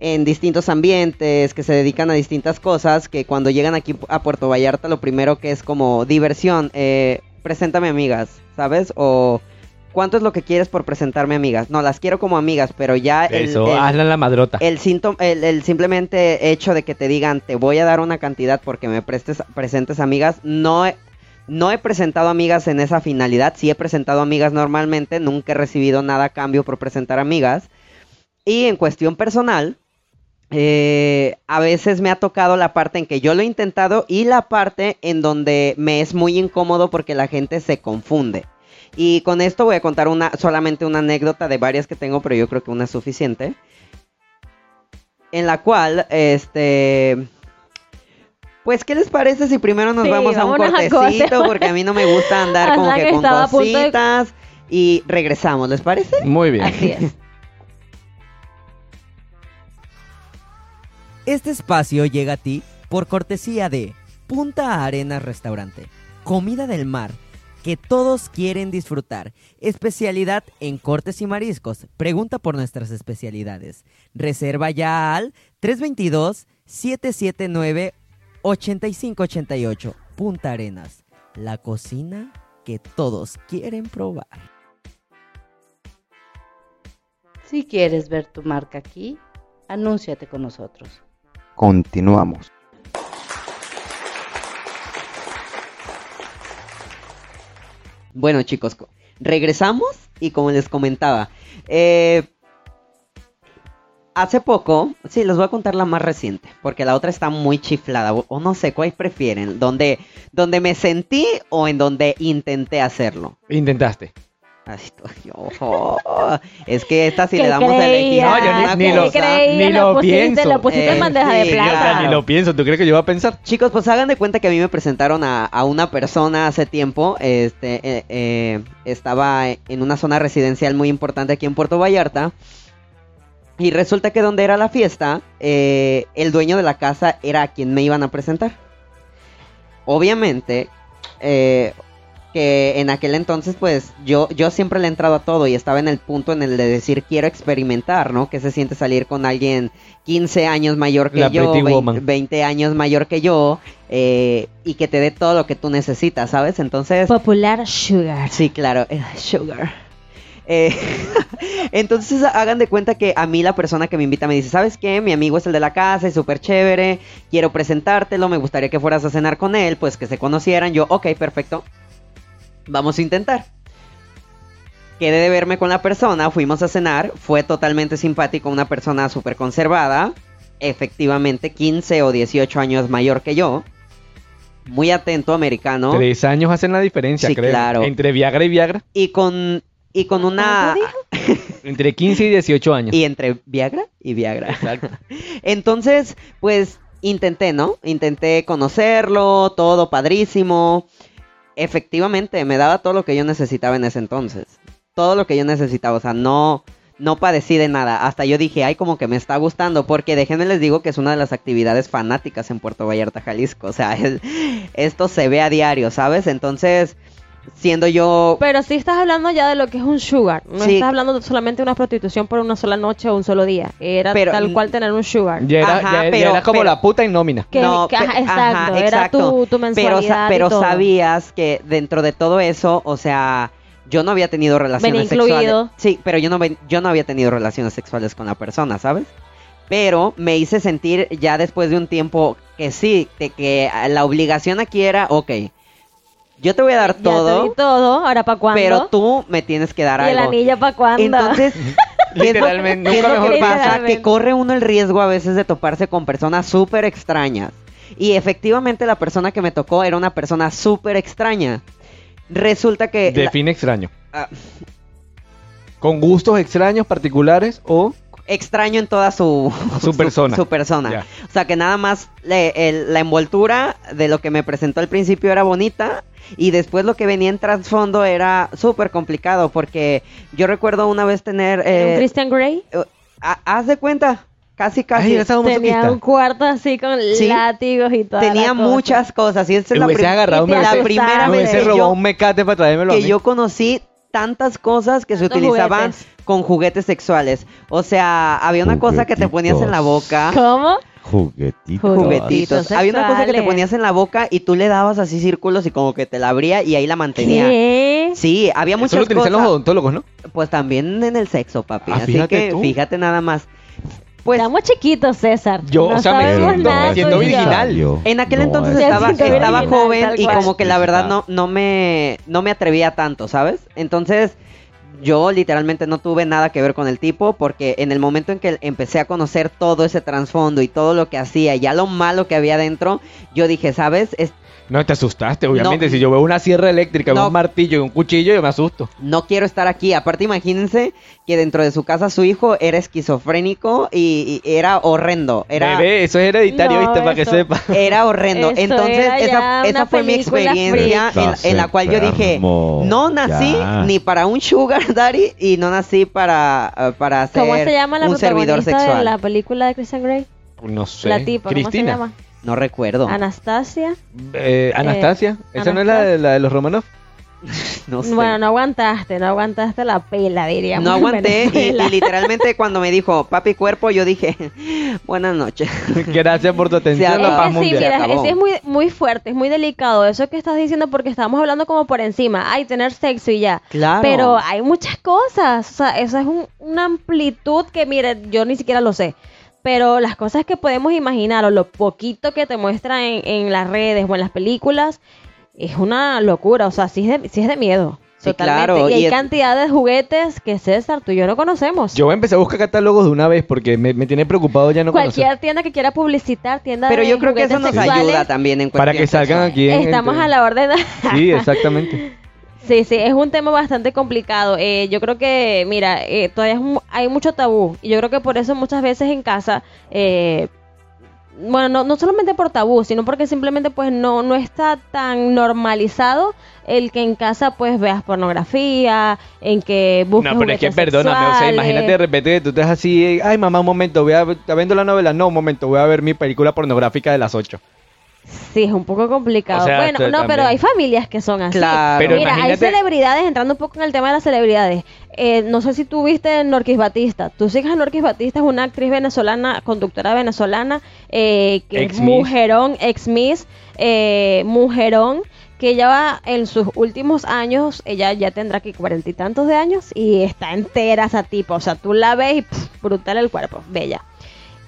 en distintos ambientes que se dedican a distintas cosas, que cuando llegan aquí a Puerto Vallarta lo primero que es como diversión, eh, preséntame amigas, ¿sabes? O ¿cuánto es lo que quieres por presentarme amigas? No, las quiero como amigas, pero ya el, Eso, el- hazla la madrota. el, síntoma, el, el simplemente hecho de que te digan te voy a dar una cantidad porque me prestes, presentes amigas, no he, no he presentado amigas en esa finalidad, sí he presentado amigas normalmente, nunca he recibido nada a cambio por presentar amigas. Y en cuestión personal, eh, a veces me ha tocado la parte en que yo lo he intentado y la parte en donde me es muy incómodo porque la gente se confunde. Y con esto voy a contar una, solamente una anécdota de varias que tengo, pero yo creo que una es suficiente. En la cual, este. Pues, ¿qué les parece si primero nos Sí, vamos a un a cortecito? corte. Porque a mí no me gusta andar como que que con punto de- cositas. Y regresamos, ¿les parece? Muy bien. Así es. Este espacio llega a ti por cortesía de Punta Arenas Restaurante. Comida del mar que todos quieren disfrutar. Especialidad en cortes y mariscos. Pregunta por nuestras especialidades. Reserva ya al 322-779-8588. Punta Arenas. La cocina que todos quieren probar. Si quieres ver tu marca aquí, anúnciate con nosotros. Continuamos. Bueno, chicos, co- regresamos y como les comentaba, eh, hace poco, sí, les voy a contar la más reciente, porque la otra está muy chiflada, o no sé, ¿cuál prefieren? ¿Donde, ¿Donde me sentí o en donde intenté hacerlo? Intentaste. Yo. es que esta si ¿Qué le damos a elegir. No, yo ni- ni lo- ni Lo lo pusiste, pienso. Lo pusiste Eh, en bandeja sí, de O sea, plata. ni lo pienso. ¿Tú crees que yo iba a pensar? Chicos, pues hagan de cuenta que a mí me presentaron a, a una persona hace tiempo. Este eh, eh, estaba en una zona residencial muy importante aquí en Puerto Vallarta. Y resulta que donde era la fiesta, eh, el dueño de la casa era a quien me iban a presentar. Obviamente, eh, que en aquel entonces, pues yo, yo siempre le he entrado a todo y estaba en el punto en el de decir quiero experimentar, ¿no? Que se siente salir con alguien 15 años mayor que La yo, pretty 20, woman. 20 años mayor que yo, eh, y que te dé todo lo que tú necesitas, ¿sabes? Entonces... Popular Sugar. Sí, claro, eh, sugar. Eh, entonces hagan de cuenta que a mí la persona que me invita me dice, ¿sabes qué? Mi amigo es el de la casa, es súper chévere, quiero presentártelo, me gustaría que fueras a cenar con él, pues que se conocieran. Yo, ok, perfecto, vamos a intentar. quedé de verme con la persona, fuimos a cenar, fue totalmente simpático, una persona súper conservada, efectivamente 15 o 18 años mayor que yo, muy atento, americano, Tres años hacen la diferencia, Sí, creo. claro. Entre Viagra y Viagra. y con, y con una... Entre 15 y 18 años. Y entre Viagra y Viagra. Exacto. Entonces, pues intenté, ¿no? Intenté conocerlo, todo padrísimo. Efectivamente, me daba todo lo que yo necesitaba en ese entonces. Todo lo que yo necesitaba, o sea, no no padecí de nada. Hasta yo dije, ay, como que me está gustando, porque déjenme les digo que es una de las actividades fanáticas en Puerto Vallarta, Jalisco. O sea, es- esto se ve a diario, ¿sabes? Entonces, siendo yo Pero sí estás hablando ya de lo que es un sugar. No Sí. estás hablando de solamente de una prostitución por una sola noche o un solo día. Era Pero- tal cual tener un sugar. Ya era, Ajá, ya- ya pero- era como pero- la puta en nómina. Que- No, que- pe- ajá, exacto, era tu- tu Pero, sa- mensualidad y pero todo. sabías que dentro de todo eso, o sea, yo no había tenido relaciones sexuales. incluido. Sí, pero yo no, yo no había tenido relaciones sexuales con la persona, ¿sabes? Pero me hice sentir ya después de un tiempo que sí, de que la obligación aquí era, ok, yo te voy a dar Ya te todo, di todo, ahora para cuándo. pero tú me tienes que dar ¿Y el algo. anillo para cuándo? Entonces, ¿qué es lo- Literalmente, ¿qué es nunca mejor pasa? Que corre uno el riesgo a veces de toparse con personas súper extrañas. Y efectivamente la persona que me tocó era una persona súper extraña. Resulta que... la- Define extraño. ah, Con gustos extraños particulares o extraño en toda su, Su persona. Su, persona. O sea que nada más le- el- la envoltura de lo que me presentó al principio era bonita y después lo que venía en trasfondo era súper complicado porque yo recuerdo una vez tener... ¿Era un eh, Christian Grey? eh, ha- haz de cuenta, casi casi. Ay, Tenía un cuarto así con Sí. látigos y todo. Tenía muchas cosas y esta es la, prim- agarrado, me la primera Me vez que robado yo, un mecate para traérmelo a que mí. yo conocí tantas cosas que se utilizaban juguetes. con juguetes sexuales. O sea, había una cosa que te ponías en la boca. ¿Cómo? Juguetitos. Juguetitos. Había una cosa que te ponías en la boca y tú le dabas así círculos y como que te la abría y ahí la mantenía. ¿Qué? Sí, había Eso muchas lo utilizan cosas. los odontólogos, ¿no? Pues también en el sexo, papi. Ah, Así que tú. fíjate nada más. Pues Estamos chiquitos, César. Yo, no o sea, me siento- me siento y yo. virginal. En aquel No, entonces es- estaba, estaba original, joven y como que la verdad no, no me no me atrevía tanto, ¿sabes? Entonces yo literalmente no tuve nada que ver con el tipo porque en el momento en que empecé a conocer todo ese trasfondo y todo lo que hacía ya lo malo que había dentro, yo dije, ¿sabes? Es- No, te asustaste, obviamente. No. si yo veo una sierra eléctrica, No. un martillo y un cuchillo, yo me asusto. no quiero estar aquí. Aparte, imagínense que dentro de su casa su hijo era esquizofrénico y, y era horrendo. Era, Bebé, eso es hereditario, No, ¿viste? Para que sepa. Era horrendo. Eso Entonces, era esa, esa fue mi experiencia en, la cual yo dije, no nací ya. ni para un sugar daddy y no nací para, eh, para ser ¿Cómo se llama la un servidor sexual. de la película de Christian Grey? No sé. La tipa, ¿cómo se Cristina. llama? No recuerdo. Anastasia. Eh, Anastasia. ¿Esa no es la de, la de los Romanov? No sé. Bueno, no aguantaste, no aguantaste la pela, diríamos. no aguanté y, literalmente cuando me dijo papi cuerpo, yo dije, buenas noches. Gracias por tu atención, la Es paz sí, mira, ese es muy, muy fuerte, es muy delicado eso que estás diciendo porque estamos hablando como por encima, ay, tener sexo y ya. Claro. Pero hay muchas cosas, o sea, eso es un- una amplitud que, mire, yo ni siquiera lo sé. Pero las cosas que podemos imaginar o lo poquito que te muestran en, en las redes o en las películas es una locura, o sea, sí es de, sí es de miedo. Sí, totalmente. claro, Y hay es- cantidad de juguetes que César, tú y yo no conocemos. Yo empecé a buscar catálogos de una vez porque me, me tiene preocupado ya no Cualquier conocer. tienda que quiera publicitar, tienda Pero de yo creo que eso nos sexuales, ayuda también en Para que salgan aquí. en- Estamos entre- a la orden. Sí, exactamente. Sí, sí, es un tema bastante complicado. Eh, yo creo que, mira, eh, todavía es hay mucho tabú. Y yo creo que por eso muchas veces en casa, eh, bueno, no, no solamente por tabú, sino porque simplemente pues no, no está tan normalizado el que en casa pues veas pornografía, en que busques No, pero es que perdóname, o sea, imagínate de repente que tú estás así, ay mamá, un momento, voy a, ¿está viendo la novela? No, un momento, voy a ver mi película pornográfica de las 8. Sí, es un poco complicado. O sea, bueno, no, pero hay familias que son así. Claro. Pero Mira, hay celebridades, entrando un poco en el tema de las celebridades. Eh, no sé si tú viste Norquis Batista. Tú sigues a Norquis Batista, es una actriz venezolana, conductora venezolana, eh, que es Ex-Miss. mujerón, ex Miss, eh, mujerón, que ella va en sus últimos años, ella ya tendrá que cuarenta y tantos de años y está entera esa tipo. O sea, tú la ves y pff, brutal el cuerpo, bella.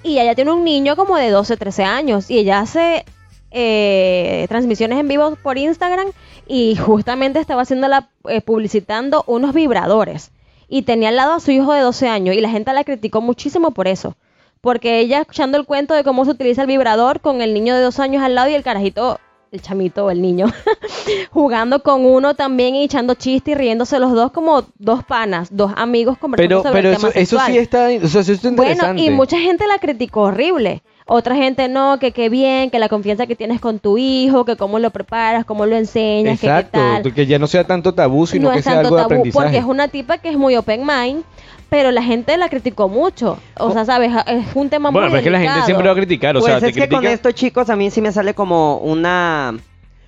Y ella tiene un niño como de 12, 13 años y ella hace eh, transmisiones en vivo por Instagram y justamente estaba haciéndola eh, publicitando unos vibradores y tenía al lado a su hijo de 12 años y la gente la criticó muchísimo por eso. Porque ella escuchando el cuento de cómo se utiliza el vibrador con el niño de dos años al lado y el carajito, el chamito, el niño, jugando con uno también y echando chistes y riéndose los dos como dos panas, dos amigos conversando Pero, sobre pero el eso, tema eso sexual. sí está, o sea, eso está Bueno, y mucha gente la criticó horrible. Otra gente no, que qué bien, que la confianza que tienes con tu hijo, que cómo lo preparas, cómo lo enseñas, que qué Exacto, tal. que ya no sea tanto tabú, sino no que es sea tanto algo de tabú, aprendizaje. porque es una tipa que es muy open mind, pero la gente la criticó mucho. O sea, sabes, es un tema Bueno, muy pero es que la gente siempre va a criticar, o pues sea, te es que con critica- esto, chicos, a mí sí me sale como una,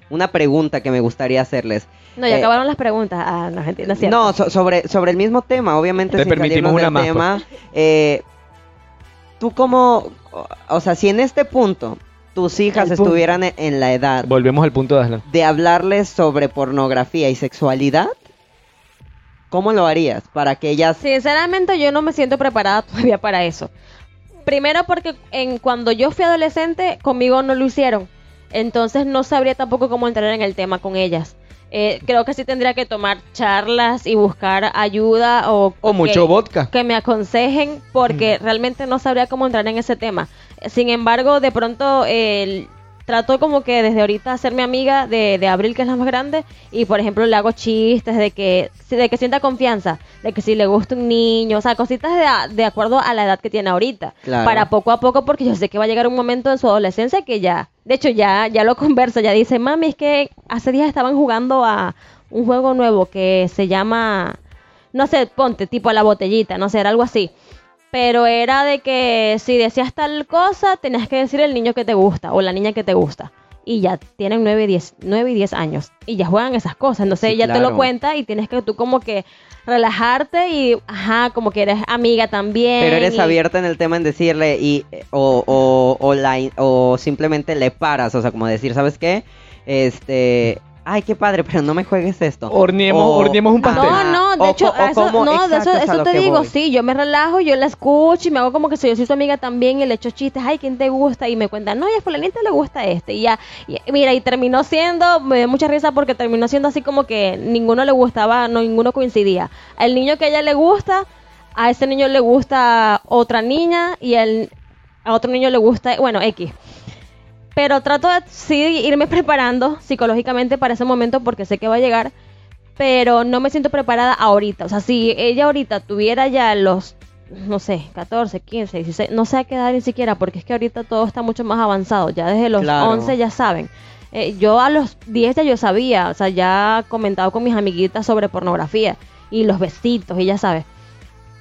una pregunta que me gustaría hacerles. No, ya Eh, acabaron las preguntas. Ah, no, gente, no. No, so- sobre, sobre el mismo tema, obviamente Te sin permitimos una del más, pues. tema. eh, tú como, o sea, si en este punto tus hijas El estuvieran en, en la edad Volvemos al punto de Aslan. de hablarles sobre pornografía y sexualidad, ¿cómo lo harías para que ellas... Sinceramente, yo no me siento preparada todavía para eso. Primero porque en cuando yo fui adolescente, conmigo no lo hicieron. Entonces no sabría tampoco cómo entrar en el tema con ellas. Eh, creo que sí tendría que tomar charlas y buscar ayuda o, O que- mucho vodka. que me aconsejen porque realmente no sabría cómo entrar en ese tema. Sin embargo, de pronto el- trato como que desde ahorita hacerme amiga de, de Abril, que es la más grande, y por ejemplo le hago chistes de que, de que sienta confianza, de que si le gusta un niño, o sea, cositas de, a- de acuerdo a la edad que tiene ahorita. Claro. Para poco a poco, porque yo sé que va a llegar un momento en su adolescencia que ya, de hecho ya, ya lo conversa, ya dice, mami, es que hace días estaban jugando a un juego nuevo que se llama, no sé, ponte, tipo a la botellita, no sé, era algo así. Pero era de que si decías tal cosa, tenías que decir el niño que te gusta o la niña que te gusta. Y ya tienen 9 y 10, 9 y 10 años. Y ya juegan esas cosas. Entonces Sí, ella te lo cuenta y tienes que tú como que relajarte y, ajá, como que eres amiga también. Pero eres y- abierta en el tema en decirle y o, o, o, la, o simplemente le paras, o sea, como decir, ¿sabes qué? Este, ay, qué padre, pero no me juegues esto. Horneemos, O- horneemos un pastel. No, no, de O hecho, o eso, no, de eso, eso te digo, voy. sí, yo me relajo, yo la escucho y me hago como que soy, yo soy su amiga también y le echo chistes, ay, ¿quién te gusta? Y me cuentan, no, y a fulanita le gusta este, y ya, y, mira, y terminó siendo, me dio mucha risa porque terminó siendo así como que ninguno le gustaba, no, ninguno coincidía. El niño que a ella le gusta, a ese niño le gusta otra niña y el, a otro niño le gusta, bueno, X. Pero trato de sí irme preparando psicológicamente para ese momento porque sé que va a llegar, pero no me siento preparada ahorita. O sea, si ella ahorita tuviera ya los, no sé, 14, 15, 16, no sé a qué edad ni siquiera, porque es que ahorita todo está mucho más avanzado. Ya desde los Claro. 11 ya saben. Eh, yo a los 10 ya yo sabía, o sea, ya he comentado con mis amiguitas sobre pornografía y los besitos y ya sabes.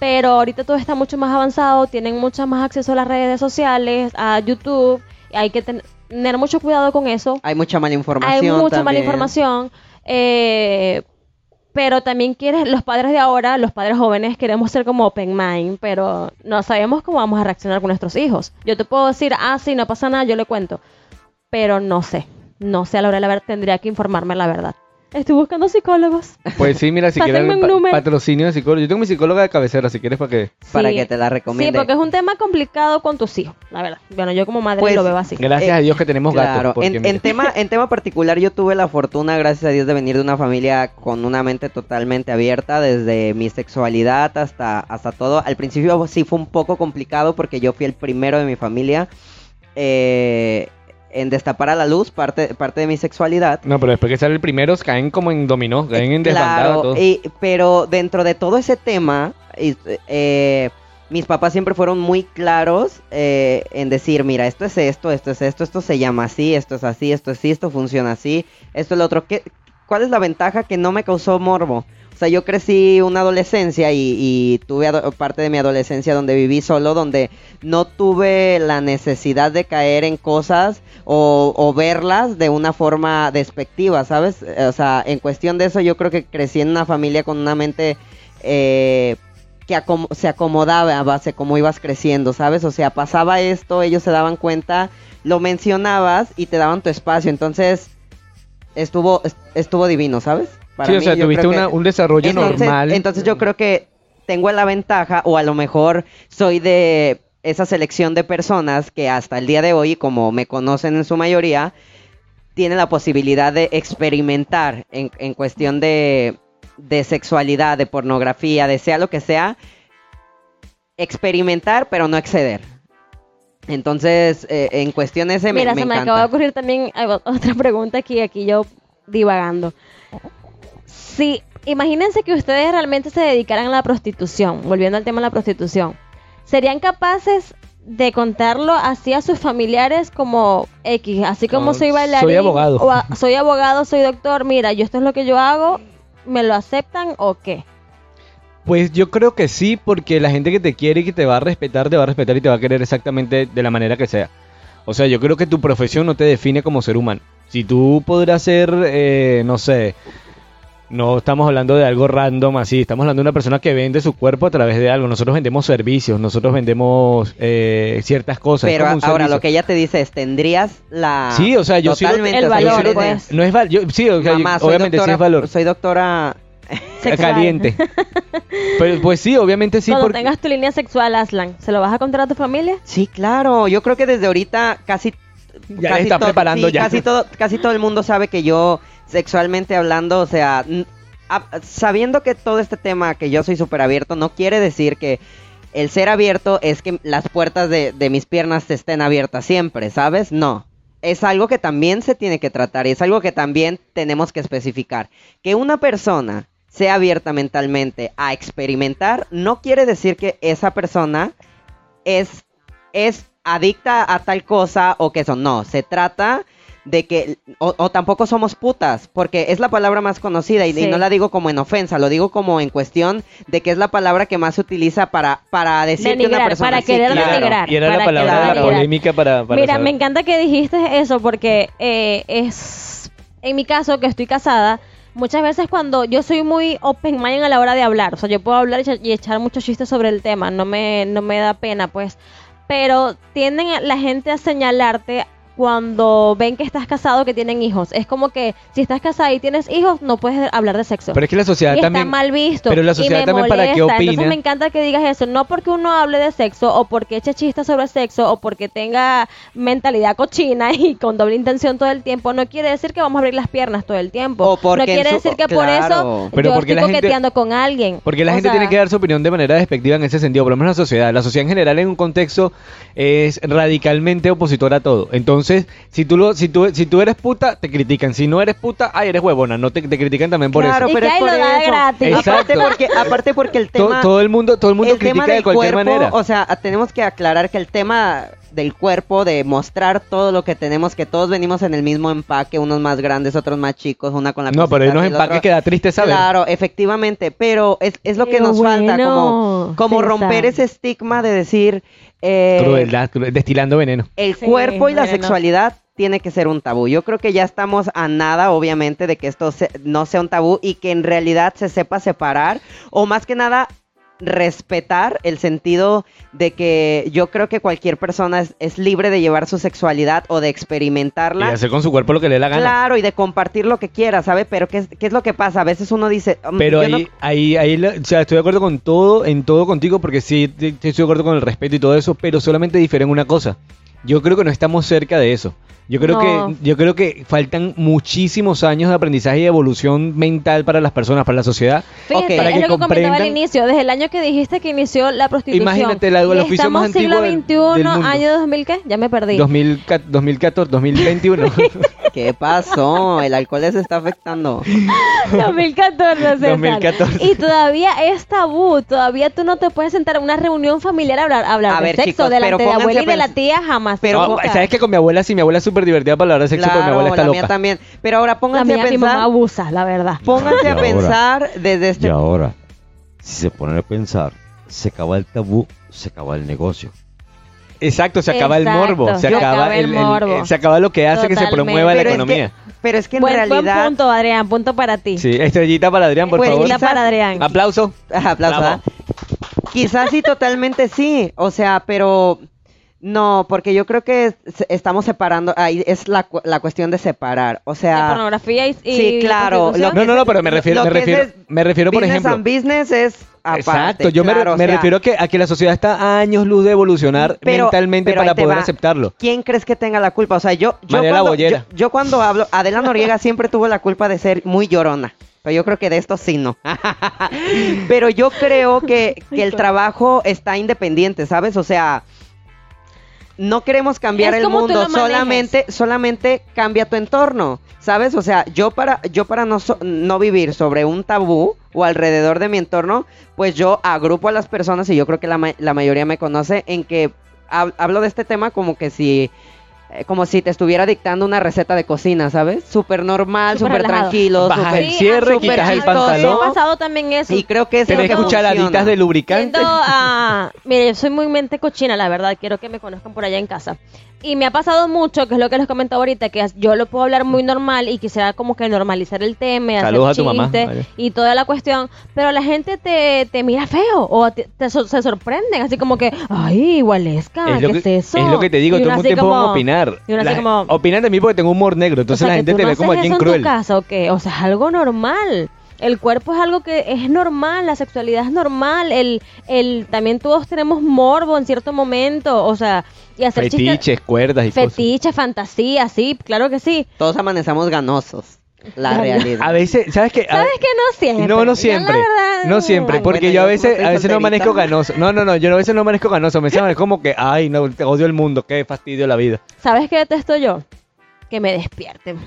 Pero ahorita todo está mucho más avanzado, tienen mucho más acceso a las redes sociales, a YouTube, hay que ten- tener mucho cuidado con eso. Hay mucha mala Hay información. mucha mala información. eh, pero también quieres, los padres de ahora, los padres jóvenes, queremos ser como open mind, pero no sabemos cómo vamos a reaccionar con nuestros hijos. Yo te puedo decir, ah, sí, no pasa nada, yo le cuento. Pero no sé. No sé a la hora de la verdad, tendría que informarme la verdad. Estoy buscando psicólogos. Pues sí, mira, si quieres un pa- número. patrocinio de psicólogo. Yo tengo mi psicóloga de cabecera, si quieres, para que... Para que te la recomiende. Sí, porque es un tema complicado con tus hijos, la verdad. Bueno, yo como madre Pues, lo veo así. Gracias Eh, a Dios que tenemos gatos. Claro, porque en, mira. en tema, en tema particular yo tuve la fortuna, gracias a Dios, de venir de una familia con una mente totalmente abierta, desde mi sexualidad hasta, hasta todo. Al principio sí fue un poco complicado porque yo fui el primero de mi familia eh, en destapar a la luz parte, parte de mi sexualidad. No, pero después que sale el primero, caen como en dominó, caen en desbandada Claro, y- pero dentro de todo ese tema, y, eh, mis papás siempre fueron muy claros eh, en decir, mira, esto es esto, esto es esto, esto se llama así, esto es así, esto es así, esto funciona así, esto es lo otro. ¿Qué, ¿Cuál es la ventaja que no me causó morbo? O sea, yo crecí una adolescencia y, tuve parte de mi adolescencia donde viví solo, donde no tuve la necesidad de caer en cosas o, verlas de una forma despectiva, ¿sabes? O sea, en cuestión de eso yo creo que crecí en una familia con una mente eh, que se acomodaba a base como ibas creciendo, ¿sabes? O sea, pasaba esto, ellos se daban cuenta, lo mencionabas y te daban tu espacio, entonces estuvo est- estuvo divino, ¿sabes? Para sí, o mí, sea, yo tuviste que- una- un desarrollo entonces, normal. Entonces yo creo que tengo la ventaja o a lo mejor soy de esa selección de personas que hasta el día de hoy, como me conocen en su mayoría, tienen la posibilidad de experimentar en, en cuestión de, de sexualidad, de pornografía, de sea lo que sea, experimentar pero no exceder. Entonces, eh, en cuestiones ese me, Mira, me se me encanta. acaba de ocurrir también eh, otra pregunta aquí, aquí yo divagando. Si, imagínense que ustedes realmente se dedicaran a la prostitución, volviendo al tema de la prostitución, ¿serían capaces de contarlo así a sus familiares como X, así como No, soy bailarín? soy abogado. O a- soy abogado, soy doctor, mira, yo esto es lo que yo hago, ¿me lo aceptan o qué? Pues yo creo que sí, porque la gente que te quiere y que te va a respetar, te va a respetar y te va a querer exactamente de la manera que sea. O sea, yo creo que tu profesión no te define como ser humano. Si tú podrás ser, eh, no sé, no estamos hablando de algo random así, estamos hablando de una persona que vende su cuerpo a través de algo. Nosotros vendemos servicios, nosotros vendemos eh, ciertas cosas. Pero ahora servicio. lo que ella te dice es, tendrías la... Sí, o sea, yo totalmente, El o sea, yo valor, lo- pues. No es val yo- sí, o sea, Mamá, soy obviamente doctora, sí es valor. Soy doctora... Sexual. Caliente. Pero, pues sí, obviamente sí. Cuando porque- tengas tu línea sexual, Aslan, ¿se lo vas a contar a tu familia? Sí, claro. Yo creo que desde ahorita casi... Ya casi está todo- preparando sí, ya. Casi todo, casi todo el mundo sabe que yo, sexualmente hablando, o sea... sabiendo que todo este tema, que yo soy súper abierto, no quiere decir que el ser abierto es que las puertas de, de mis piernas estén abiertas siempre, ¿sabes? No. Es algo que también se tiene que tratar y es algo que también tenemos que especificar. Que una persona sea abierta mentalmente a experimentar no quiere decir que esa persona es, es adicta a tal cosa o que eso. No, se trata de que, o, o tampoco somos putas, porque es la palabra más conocida y, y Sí. no la digo como en ofensa, lo digo como en cuestión de que es la palabra que más se utiliza para, para decir que una Denigrar, persona... para sí, querer claro. denigrar. Y era la palabra denigrar. polémica para, para Mira, saber. me encanta que dijiste eso porque eh, es, en mi caso, que estoy casada, muchas veces cuando yo soy muy open mind a la hora de hablar, o sea, yo puedo hablar y echar, muchos chistes sobre el tema, no me, no me da pena, pues, pero tienden la gente a señalarte cuando ven que estás casado, que tienen hijos. Es como que si estás casada y tienes hijos, no puedes hablar de sexo. Pero es que la sociedad y está también. mal visto. pero la y sociedad me también para qué molesta. opina. Entonces me encanta que digas eso. No porque uno hable de sexo o porque eche chistes sobre sexo o porque tenga mentalidad cochina y con doble intención todo el tiempo, no quiere decir que vamos a abrir las piernas todo el tiempo. O porque no quiere su- decir que por eso Pero yo porque estoy la gente- coqueteando con alguien. Porque la O gente sea, tiene que dar su opinión de manera despectiva en ese sentido, por lo menos la sociedad. La sociedad en general en un contexto es radicalmente opositora a todo. Entonces, si tú lo, si tú, si tú eres puta, te critican. Si no eres puta, ay, eres huevona. No te, te critican también por Claro, eso. pero que es ahí por lo da eso. gratis. Aparte Exacto. porque, aparte porque el tema... todo el mundo, todo el mundo el tema critica de cualquier cuerpo, manera. o sea, tenemos que aclarar que el tema del cuerpo, de mostrar todo lo que tenemos, que todos venimos en el mismo empaque, unos más grandes, otros más chicos, una con la no, pero hay cosita unos así, el empaques otro- que da triste saber. Claro, efectivamente, pero es, es lo que nos falta, como, como romper ese estigma de decir eh, Crueldad, cru- destilando veneno. el Sí, cuerpo y la sexualidad tiene que ser un tabú. Yo creo que ya estamos a nada, obviamente, de que esto se- no sea un tabú y que en realidad se sepa separar o más que nada respetar el sentido de que yo creo que cualquier persona es, es libre de llevar su sexualidad o de Y experimentarla. hacer con su cuerpo lo que le dé la gana. Claro, y de compartir lo que quiera, ¿sabe? Pero ¿qué es, qué es lo que pasa? A veces uno dice... "Um, Pero no- ahí, ahí, ahí, o sea, estoy de acuerdo con todo, en todo contigo, porque sí, estoy de acuerdo con el respeto y todo eso, pero solamente difiere en una cosa. Yo creo que no estamos cerca de eso. Yo creo No. que, yo creo que faltan muchísimos años de aprendizaje y evolución mental para las personas, para la sociedad. Fíjate, Ok. Para es que lo que comentaba al comprendan- inicio, desde el año que dijiste que inició la prostitución. Imagínate, la- el oficio más estamos siglo antiguo del- XXI, del mundo. año 2000, ¿qué? Ya me perdí. 2014, 2014, 2021. ¿Qué pasó? El alcohol les está afectando. 2014, César. 2014. Y todavía es tabú, todavía tú no te puedes sentar en una reunión familiar a hablar, a hablar A de ver, sexo chicos, delante de la abuela y de la tía jamás. pero-. ¿Sabes que con mi abuela sí? Mi abuela es súper divertida para hablar de sexo, pero mi abuela está la mía loca. también. Pero ahora La pónganse mía, a mi mamá pensar... abusa, la verdad. Pónganse Y a ahora- pensar desde este Y ahora, si se ponen a pensar, se acaba el tabú, se acaba el negocio. Exacto, se acaba el morbo, se se acaba, acaba el el, el- morbo. se acaba lo que hace que se promueva la Pero es que- economía. Pero es que en buen, buen realidad... punto, Adrián, punto para ti. Sí, estrellita para Adrián, por Pues, favor. Estrellita para Adrián. Aplauso. Aplauso. ¿verdad? Quizás sí, totalmente sí. O sea, pero no, porque yo creo que es- estamos separando. Ahí es la, cu- la cuestión de separar. O sea, pornografía y, y sí, claro. Lo No, no, no, pero me refiero, me refiero, es me refiero por business ejemplo. and business es aparte. Exacto, yo me, re- claro, o me sea, refiero a que, a que la sociedad está a años luz de evolucionar Pero- mentalmente pero para poder va. aceptarlo. ¿Quién crees que tenga la culpa? O sea, yo, yo, María la cuando, Bollera. yo, yo cuando hablo, Adela Noriega siempre tuvo la culpa de ser muy llorona. Pero yo creo que de esto sí no. pero yo creo que, que el trabajo está independiente, ¿sabes? O sea, no queremos cambiar el mundo, solamente, solamente cambia tu entorno, ¿sabes? O sea, yo para, yo para no, so- no vivir sobre un tabú o alrededor de mi entorno, pues yo agrupo a las personas y yo creo que la, la mayoría me conoce en que hab- hablo de este tema como que si como si te estuviera dictando una receta de cocina, ¿sabes? Súper normal, Súper tranquilo, Bajas el cierre, súper quitas el chistoso. pantalón. Me ha pasado también eso. Y creo que es que cucharaditas de lubricante. Yendo a- Mire, yo soy muy mente cochina, la verdad. Quiero que me conozcan por allá en casa. Y me ha pasado mucho, que es lo que les comentaba ahorita, que yo lo puedo hablar muy normal y quisiera como que normalizar el tema, y hacer Saludos a tu mamá. chistes Vale. y toda la cuestión. Pero la gente te, te mira feo o te, te so- se sorprenden, así como que, ay, igualesca, Es ¿qué que, es eso? es lo que te digo, Y todo el como- opinar. y La- como- de mí porque tengo humor negro, entonces o sea, la gente te ve como alguien en cruel. tu casa? O sea, es algo normal. El cuerpo es algo que es normal, la sexualidad es normal, el, el también todos tenemos morbo en cierto momento, o sea, y hacer chistes, Fetiches, cuerdas y cosas. fetiche, fantasía, sí, claro que sí. Todos amanezamos ganosos. La realidad. A veces, ¿sabes qué? A- ¿Sabes que no siempre? No, no siempre. la verdad, No siempre, porque bueno, yo a veces, a veces no amanezco ganoso. No, no, no, yo a veces no amanezco ganoso. Me amanezco como que, ay, no, te odio el mundo, qué fastidio la vida. ¿Sabes qué detesto yo? Que me despierten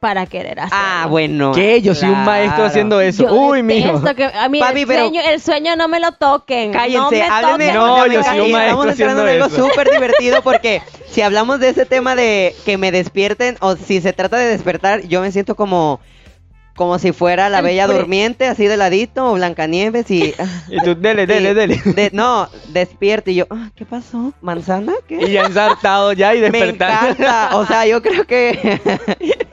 para querer hacer. Ah, bueno. ¿Qué? Yo soy un maestro haciendo eso. Yo Uy, mijo. que a mí Papi, el, pero- sueño, el sueño no me lo toquen. no Cállense, me háblenme. toquen. No, yo soy un maestro Estamos entrando en algo súper divertido porque si hablamos de ese tema de que me despierten o si se trata de despertar, yo me siento como como si fuera la El bella pre- durmiente, así de ladito, o Blancanieves y... Y tú, dele, dele, y dele. de- no, despierto y yo, ah, ¿qué pasó? ¿Manzana? ¿Qué? Y ya ensartado ya y Me despertar. encanta. O sea, yo creo que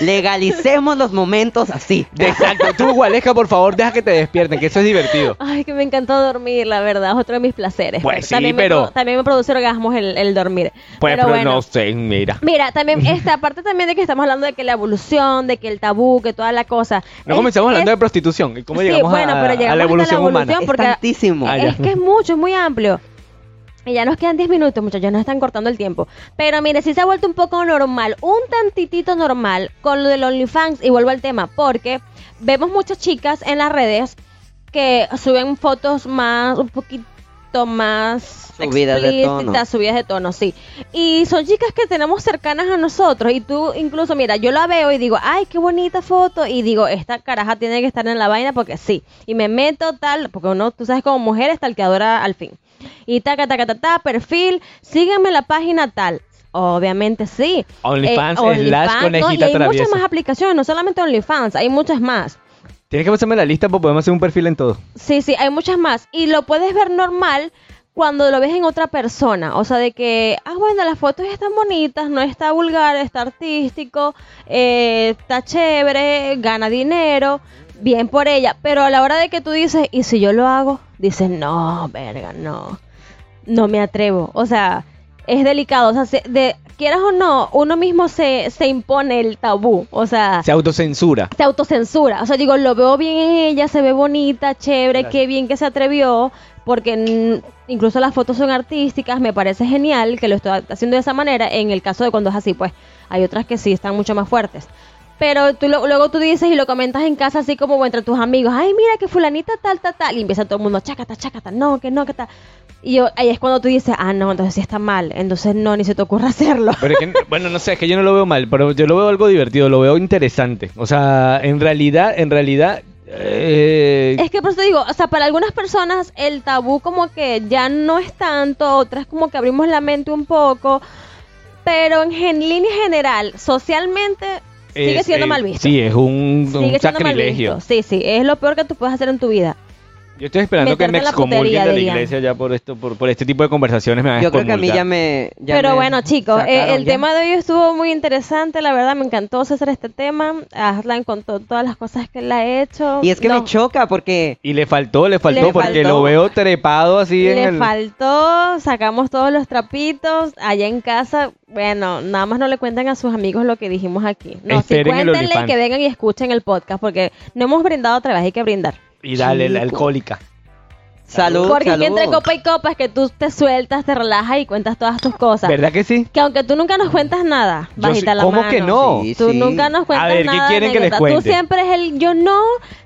legalicemos los momentos así. Exacto. Tú, Gualeja, por favor, deja que te despierten, que eso es divertido. Ay, que me encantó dormir, la verdad, es otro de mis placeres. Pues sí, también me pero- pro- también me produce orgasmos el, el dormir. Pues, pero pero bueno. no sé, mira. Mira, también esta parte también de que estamos hablando de que la evolución, de que el tabú, que toda la cosa. No Es- comenzamos hablando es- de prostitución. ¿Y cómo Sí, llegamos bueno, a, pero a llegamos la hasta evolución la humana? evolución. Es porque- tantísimo. Ya. Es que es mucho, es muy amplio. Y ya nos quedan 10 minutos, muchachos, nos están cortando el tiempo. Pero mire, sí se ha vuelto un poco normal, un tantitito normal con lo del OnlyFans. Y vuelvo al tema, porque vemos muchas chicas en las redes que suben fotos más, un poquito más Subidas de tono. subidas de tono, sí. Y son chicas que tenemos cercanas a nosotros. Y tú, incluso, mira, yo la veo y digo, ay, qué bonita foto. Y digo, esta caraja tiene que estar en la vaina porque sí. Y me meto tal, porque uno, tú sabes, como mujer, stalkeadora al fin. Y taca, taca, taca, ta, perfil, sígueme la página tal. Obviamente sí. OnlyFans Eh, slash ¿no? Y hay traviesa. muchas más aplicaciones, no solamente OnlyFans, hay muchas más. Tienes que pasarme la lista porque podemos hacer un perfil en todo. Sí, sí, hay muchas más. Y lo puedes ver normal cuando lo ves en otra persona. O sea, de que, ah, bueno, las fotos están bonitas, no está vulgar, está artístico, eh, está chévere, gana dinero, bien por ella. Pero a la hora de que tú dices, ¿y si yo lo hago? Dices, no, verga, no. No me atrevo. O sea, es delicado. O sea, se- de, quieras o no, uno mismo se, se impone el tabú. O sea, Se autocensura. se autocensura. O sea, digo, lo veo bien en ella, se ve bonita, chévere, qué bien que se atrevió, porque incluso las fotos son artísticas, me parece genial que lo estoy haciendo de esa manera, en el caso de cuando es así, pues hay otras que sí están mucho más fuertes. Pero tú lo- luego tú dices y lo comentas en casa así como entre tus amigos, ay, mira que fulanita tal, tal, tal, y empieza todo el mundo, chácata, chácata, no, que no, que tal. Y yo, ahí es cuando tú dices, ah, no, entonces sí está mal, entonces no, ni se te ocurra hacerlo. Pero es que, bueno, no sé, es que yo no lo veo mal, pero yo lo veo algo divertido, lo veo interesante. O sea, en realidad, en realidad, eh, Es que por eso digo, o sea, para algunas personas el tabú como que ya no es tanto, otras como que abrimos la mente un poco, pero en, gen- línea general, socialmente sigue siendo eh, mal visto. Sí, es un, un sacrilegio. Sí, sí, es lo peor que tú puedes hacer en tu vida. Yo estoy esperando que me en la excomulguen de la iglesia ya por esto, por, por este tipo de conversaciones me van a Yo creo que a mí ya me... ya Pero me bueno, chicos, eh, el ya. tema de hoy estuvo muy interesante, la verdad me encantó hacer este tema. Aslan contó todas las cosas que él ha hecho. Y es que No, me choca porque... Y le faltó, le faltó, Le porque faltó. lo veo trepado así en Le el... faltó, sacamos todos los trapitos allá en casa. Bueno, nada más no le cuenten a sus amigos lo que dijimos aquí. No, sí, Esperen el cuéntenle que vengan y escuchen el podcast porque no hemos brindado otra vez, hay que brindar. Y dale, la alcohólica. Salud, Porque salud. aquí entre copa y copa es que tú te sueltas, te relajas y cuentas todas tus cosas. ¿Verdad que sí? Que aunque tú nunca nos cuentas nada, Yo bajita sí- la ¿Cómo mano. que no? Sí, Tú sí. nunca nos cuentas A ver, ¿qué nada. quieren que les anécdota. cuente? Tú siempre es el yo no,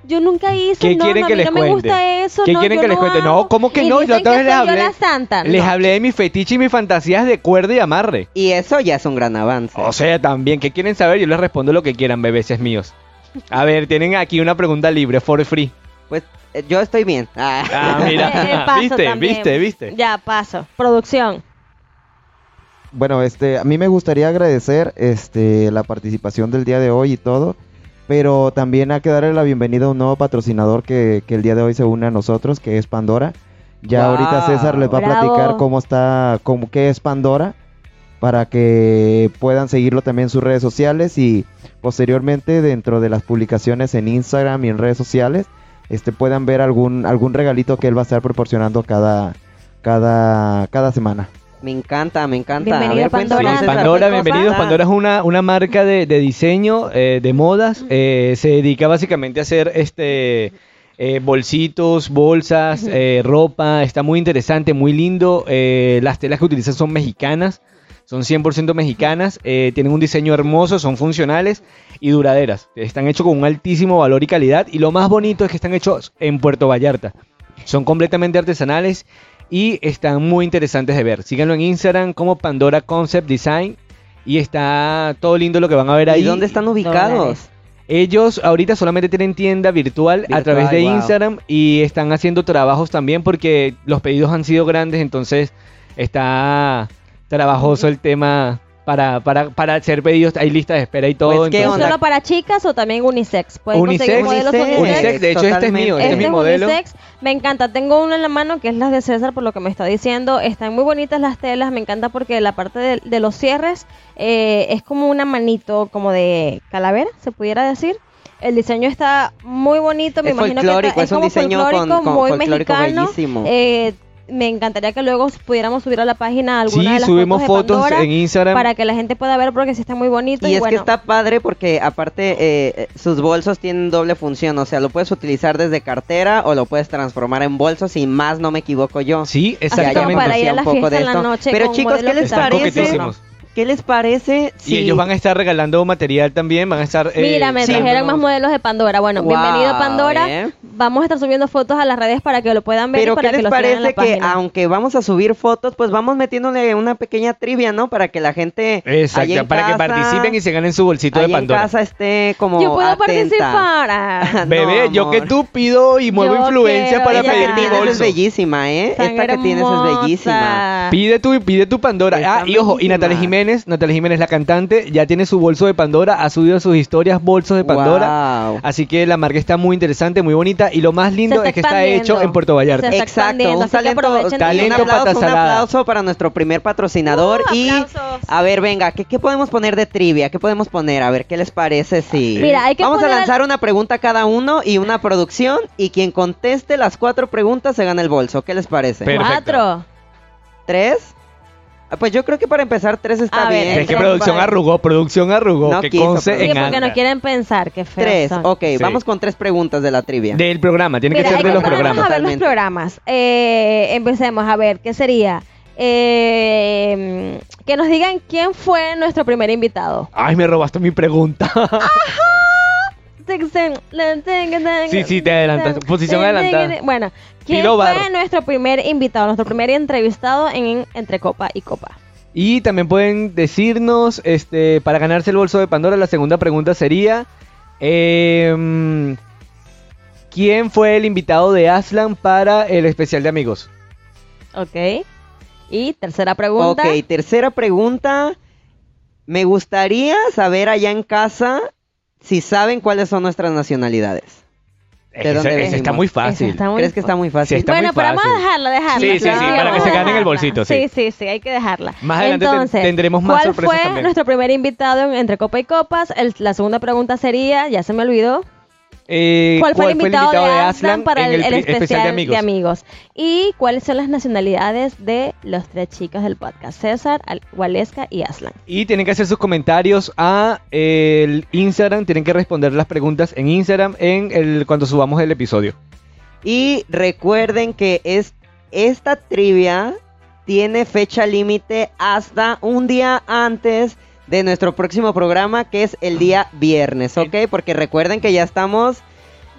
yo nunca hice, ¿Qué no, quieren no, que a mí les no me cuente? gusta eso, ¿Qué no, quieren yo que les no cuente? hago. No, ¿cómo que Y no? Yo dicen otra que vez les soy yo hablé. la santa. Les No. hablé de mis fetiches y mis fantasías de cuerda y amarre. Y eso ya es un gran avance. O sea, también, ¿qué quieren saber? Yo les respondo lo que quieran, bebeses míos. A ver, tienen aquí una pregunta libre, for free. Pues eh, yo estoy bien. Ah. Ah, Eh, eh, mira. paso ¿Viste? también. ¿Viste? ¿Viste? Ya, paso. Producción. Bueno, este, a mí me gustaría agradecer este, la participación del día de hoy y todo, pero también hay que darle la bienvenida a un nuevo patrocinador que, que el día de hoy se une a nosotros, que es Pandora. Ya Wow. ahorita César les va Bravo. a platicar cómo está, cómo, qué es Pandora, para que puedan seguirlo también en sus redes sociales y posteriormente dentro de las publicaciones en Instagram y en redes sociales, este, puedan ver algún, algún regalito que él va a estar proporcionando cada, cada, cada semana. Me encanta, me encanta. Bienvenido, a ver, Pandora. César, Pandora, ¿qué bienvenidos. cosas? Pandora es una, una marca de, de diseño, eh, de modas. eh, se dedica básicamente a hacer este eh, bolsitos, bolsas, eh, ropa. Está muy interesante, muy lindo. eh, las telas que utilizan son mexicanas. Son 100% mexicanas, eh, tienen un diseño hermoso, son funcionales y duraderas. Están hechos con un altísimo valor y calidad. Y lo más bonito es que están hechos en Puerto Vallarta. Son completamente artesanales y están muy interesantes de ver. Síganlo en Instagram como Pandora Concept Design y está todo lindo lo que van a ver ahí. ¿Y dónde están ubicados? Ellos ahorita solamente tienen tienda virtual, a través de wow. Instagram y están haciendo trabajos también porque los pedidos han sido grandes, entonces está trabajoso el tema para, para, para hacer pedidos. Hay listas de espera y todo. Pues, ¿qué ¿Es entonces- onda? solo para chicas o también unisex? Pueden Unisex, conseguir modelos unisex. de hecho este es mío, este, Este es mi modelo. unisex. Me encanta. Tengo uno en la mano que es las de César, por lo que me está diciendo. Están muy bonitas las telas. Me encanta porque la parte de, de los cierres eh, es como una manito, como de calavera, se pudiera decir. El diseño está muy bonito. Me Es imagino que está- es un como diseño con- folclórico, con muy folclórico mexicano. bellísimo. Eh, me encantaría que luego pudiéramos subir a la página alguna Sí, de las subimos fotos, de fotos Pandora en Instagram. para que la gente pueda ver porque sí está muy bonito. Y, Y, es bueno, que está padre porque aparte eh, sus bolsos tienen doble función, o sea, lo puedes utilizar desde cartera o lo puedes transformar en bolso, si más no me equivoco yo. Sí, exactamente. para ir a la Un poco fiesta de en la esto. noche Pero chicos, ¿qué les parece? ¿Qué les parece? Y si- ellos van a estar regalando material también, van a estar... eh, Mira, me sí. trajeron más modelos de Pandora. Bueno, Wow, bienvenido Pandora. eh. Vamos a estar subiendo fotos a las redes para que lo puedan ver y Pero para ¿qué que les en la parece que página. aunque vamos a subir fotos, pues vamos metiéndole una pequeña trivia, ¿no? Para que la gente Exacto, allá en para que participen y se ganen su bolsito de allá en Pandora. casa esté como Yo puedo atenta. participar. Ah, No, Bebé, yo que tú pido y muevo Yo influencia quiero para pedir mi tienes es bolso. bellísima, ¿eh? tan Esta que tienes es bellísima. Pide tu, pide tu Pandora. Está ah, y ojo, y. Natalia Jiménez, Natalia Jiménez, la cantante, ya tiene su bolso de Pandora, ha subido a sus historias bolsos de Pandora. Wow. Así que la marca está muy interesante, muy bonita. Y lo más lindo es que está hecho en Puerto Vallarta. Se está Exacto, un talento, talento un aplauso, un aplauso para nuestro primer patrocinador Uh, y aplausos. a ver, venga, ¿qué, qué podemos poner de trivia? ¿Qué podemos poner? A ver, ¿qué les parece si Mira, hay que Vamos poner- a lanzar una pregunta cada uno y una producción y quien conteste las cuatro preguntas se gana el bolso. ¿Qué les parece? Perfecto. Cuatro. ¿Tres? Ah, Pues yo creo que para empezar tres está A ver, bien. Es que Tres, producción vale. arrugó, producción arrugó. No que quiso, conce pero- Sí, en porque no quieren pensar, qué feo. Tres, ok, Sí. vamos con tres preguntas de la trivia. Del programa, tiene Mira, que hay ser de que los ponernos programas. a ver los Totalmente. programas. Eh, empecemos a ver, ¿qué sería? Eh, que nos digan quién fue nuestro primer invitado. Ay, me robaste mi pregunta. Sí, sí, te adelantas. Posición adelantada. Bueno, ¿quién Tiro fue barro. nuestro primer invitado, nuestro primer entrevistado en Entre Copa y Copa? Y también pueden decirnos, este, para ganarse el bolso de Pandora, la segunda pregunta sería, em, ¿quién fue el invitado de Aslan para el especial de amigos? Ok. Y tercera pregunta. Ok, tercera pregunta. Me gustaría saber allá en casa si saben cuáles son nuestras nacionalidades. Ese, dónde ese venimos? está muy fácil. está muy ¿Crees que está muy fácil? Sí, está bueno, muy pero vamos a dejarla, dejarla. Sí, sí, sí, claro. para que se a ganen el bolsito, sí. Sí, sí, sí, hay que dejarla. Más adelante ten- Entonces, tendremos más ¿cuál sorpresas fue también. nuestro primer invitado en Entre Copa y Copas? El- la segunda pregunta sería, ya se me olvidó, Eh, ¿cuál fue el invitado, de Aslan para el, especial, de, amigos? ¿Y cuáles son las nacionalidades de los tres chicos del podcast? César, Al- Waleska y Aslan. Y tienen que hacer sus comentarios a el Instagram, tienen que responder las preguntas en Instagram en el cuando subamos el episodio. Y recuerden que es, esta trivia tiene fecha límite hasta un día antes de nuestro próximo programa, que es el día viernes, ¿ok? Porque recuerden que ya estamos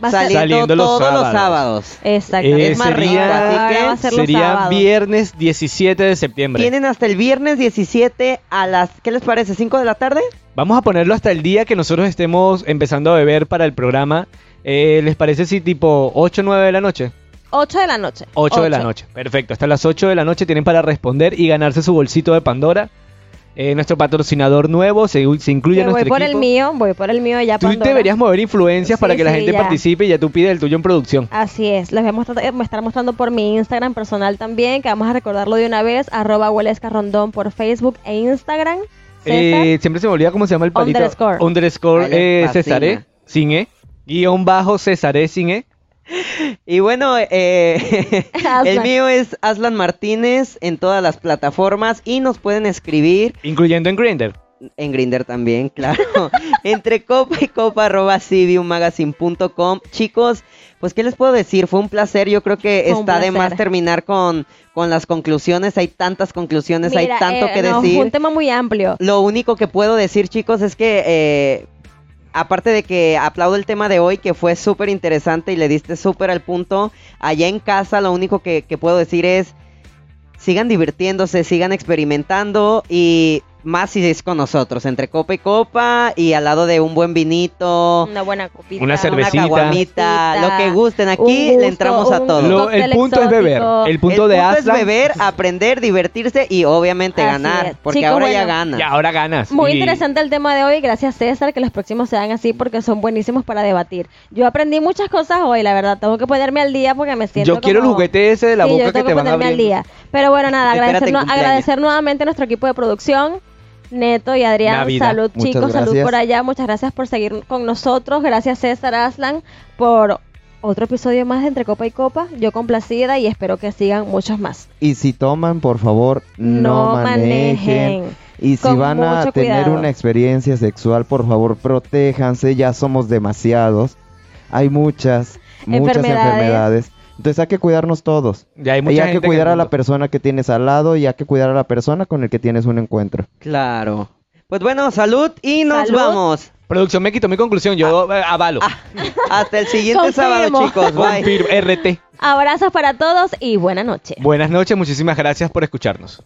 saliendo, Saliendo los todos los sábados. Exactamente. Eh, Es más rico, sería así que Ahora va a ser los sería viernes 17 de septiembre. Tienen hasta el viernes 17 a las, ¿qué les parece? ¿5 de la tarde? Vamos a ponerlo hasta el día que nosotros estemos empezando a beber para el programa. Eh, ¿Les parece si tipo 8 o 9 de la noche? 8 de la noche. 8 de la noche. Perfecto. Hasta las 8 de la noche tienen para responder y ganarse su bolsito de Pandora. Eh, nuestro patrocinador nuevo se, se incluye Que en voy nuestro por el mío, voy por el mío ya Tú Pandora. deberías mover influencias para Sí, que la gente ya. participe y ya tú pides el tuyo en producción. Así es, les voy a mostrar, eh, me estar mostrando por mi Instagram personal también, que vamos a recordarlo de una vez, arroba Rondón por Facebook e Instagram. César. Eh, siempre se me olvida cómo se llama el palito. Underscore. Underscore eh. Cesaré, sin E. Guión bajo Cesaré sin E. Y bueno, eh, el mío es Aslan Martínez en todas las plataformas y nos pueden escribir Incluyendo en Grindr. en Grinder también, claro. Entre copa y copa arroba civiummagazine.com. Chicos, pues qué les puedo decir, fue un placer. Yo creo que Fue está de más terminar con, con las conclusiones. Hay tantas conclusiones, hay tanto eh, que no, decir. Fue un tema muy amplio. Lo único que puedo decir, chicos, es que eh, aparte de que aplaudo el tema de hoy, que fue súper interesante y le diste súper al punto, allá en casa lo único que, que puedo decir es, sigan divirtiéndose, sigan experimentando y más si es con nosotros, entre copa y copa y al lado de un buen vinito, Una buena copita. Una una cervecita. caguamita, lo que gusten. Aquí gusto, le entramos a todo. Lo- el punto es beber. exótico. El punto El de punto es beber, aprender, divertirse y obviamente Así ganar, es. porque Chicos, ahora ya bueno. gana. Y ahora ganas. Muy Y- interesante el tema de hoy, gracias César, que los próximos sean así porque son buenísimos para debatir. Yo aprendí muchas cosas hoy, la verdad, tengo que ponerme al día porque me siento Yo quiero el como- juguete ese de la Sí, yo boca que tengo te van ponerme al abriendo. día. Pero bueno, nada, agradecer, agradecer nuevamente a nuestro equipo de producción. Neto y Adrián, Navidad. salud Muchas chicos, salud por allá, muchas gracias por seguir con nosotros, gracias César Aslan por otro episodio más de Entre Copa y Copa, yo complacida y espero que sigan muchos más. Y si toman, por favor, no, No manejen. manejen. Y si van a tener cuidado. una experiencia sexual, por favor, protéjanse, ya somos demasiados. Hay muchas, muchas Enfermedades. enfermedades. Entonces hay que cuidarnos todos. Ya hay Y mucha hay que gente cuidar a la persona que tienes al lado y hay que cuidar a la persona con el que tienes un encuentro. Claro. Pues bueno, salud y nos Salud. vamos. Producción me quitó mi conclusión. Yo eh, avalo. Hasta el siguiente Confirmo. sábado, chicos. Bye. Confirmo. RT. Abrazos para todos y buena noche. Buenas noches. Muchísimas gracias por escucharnos.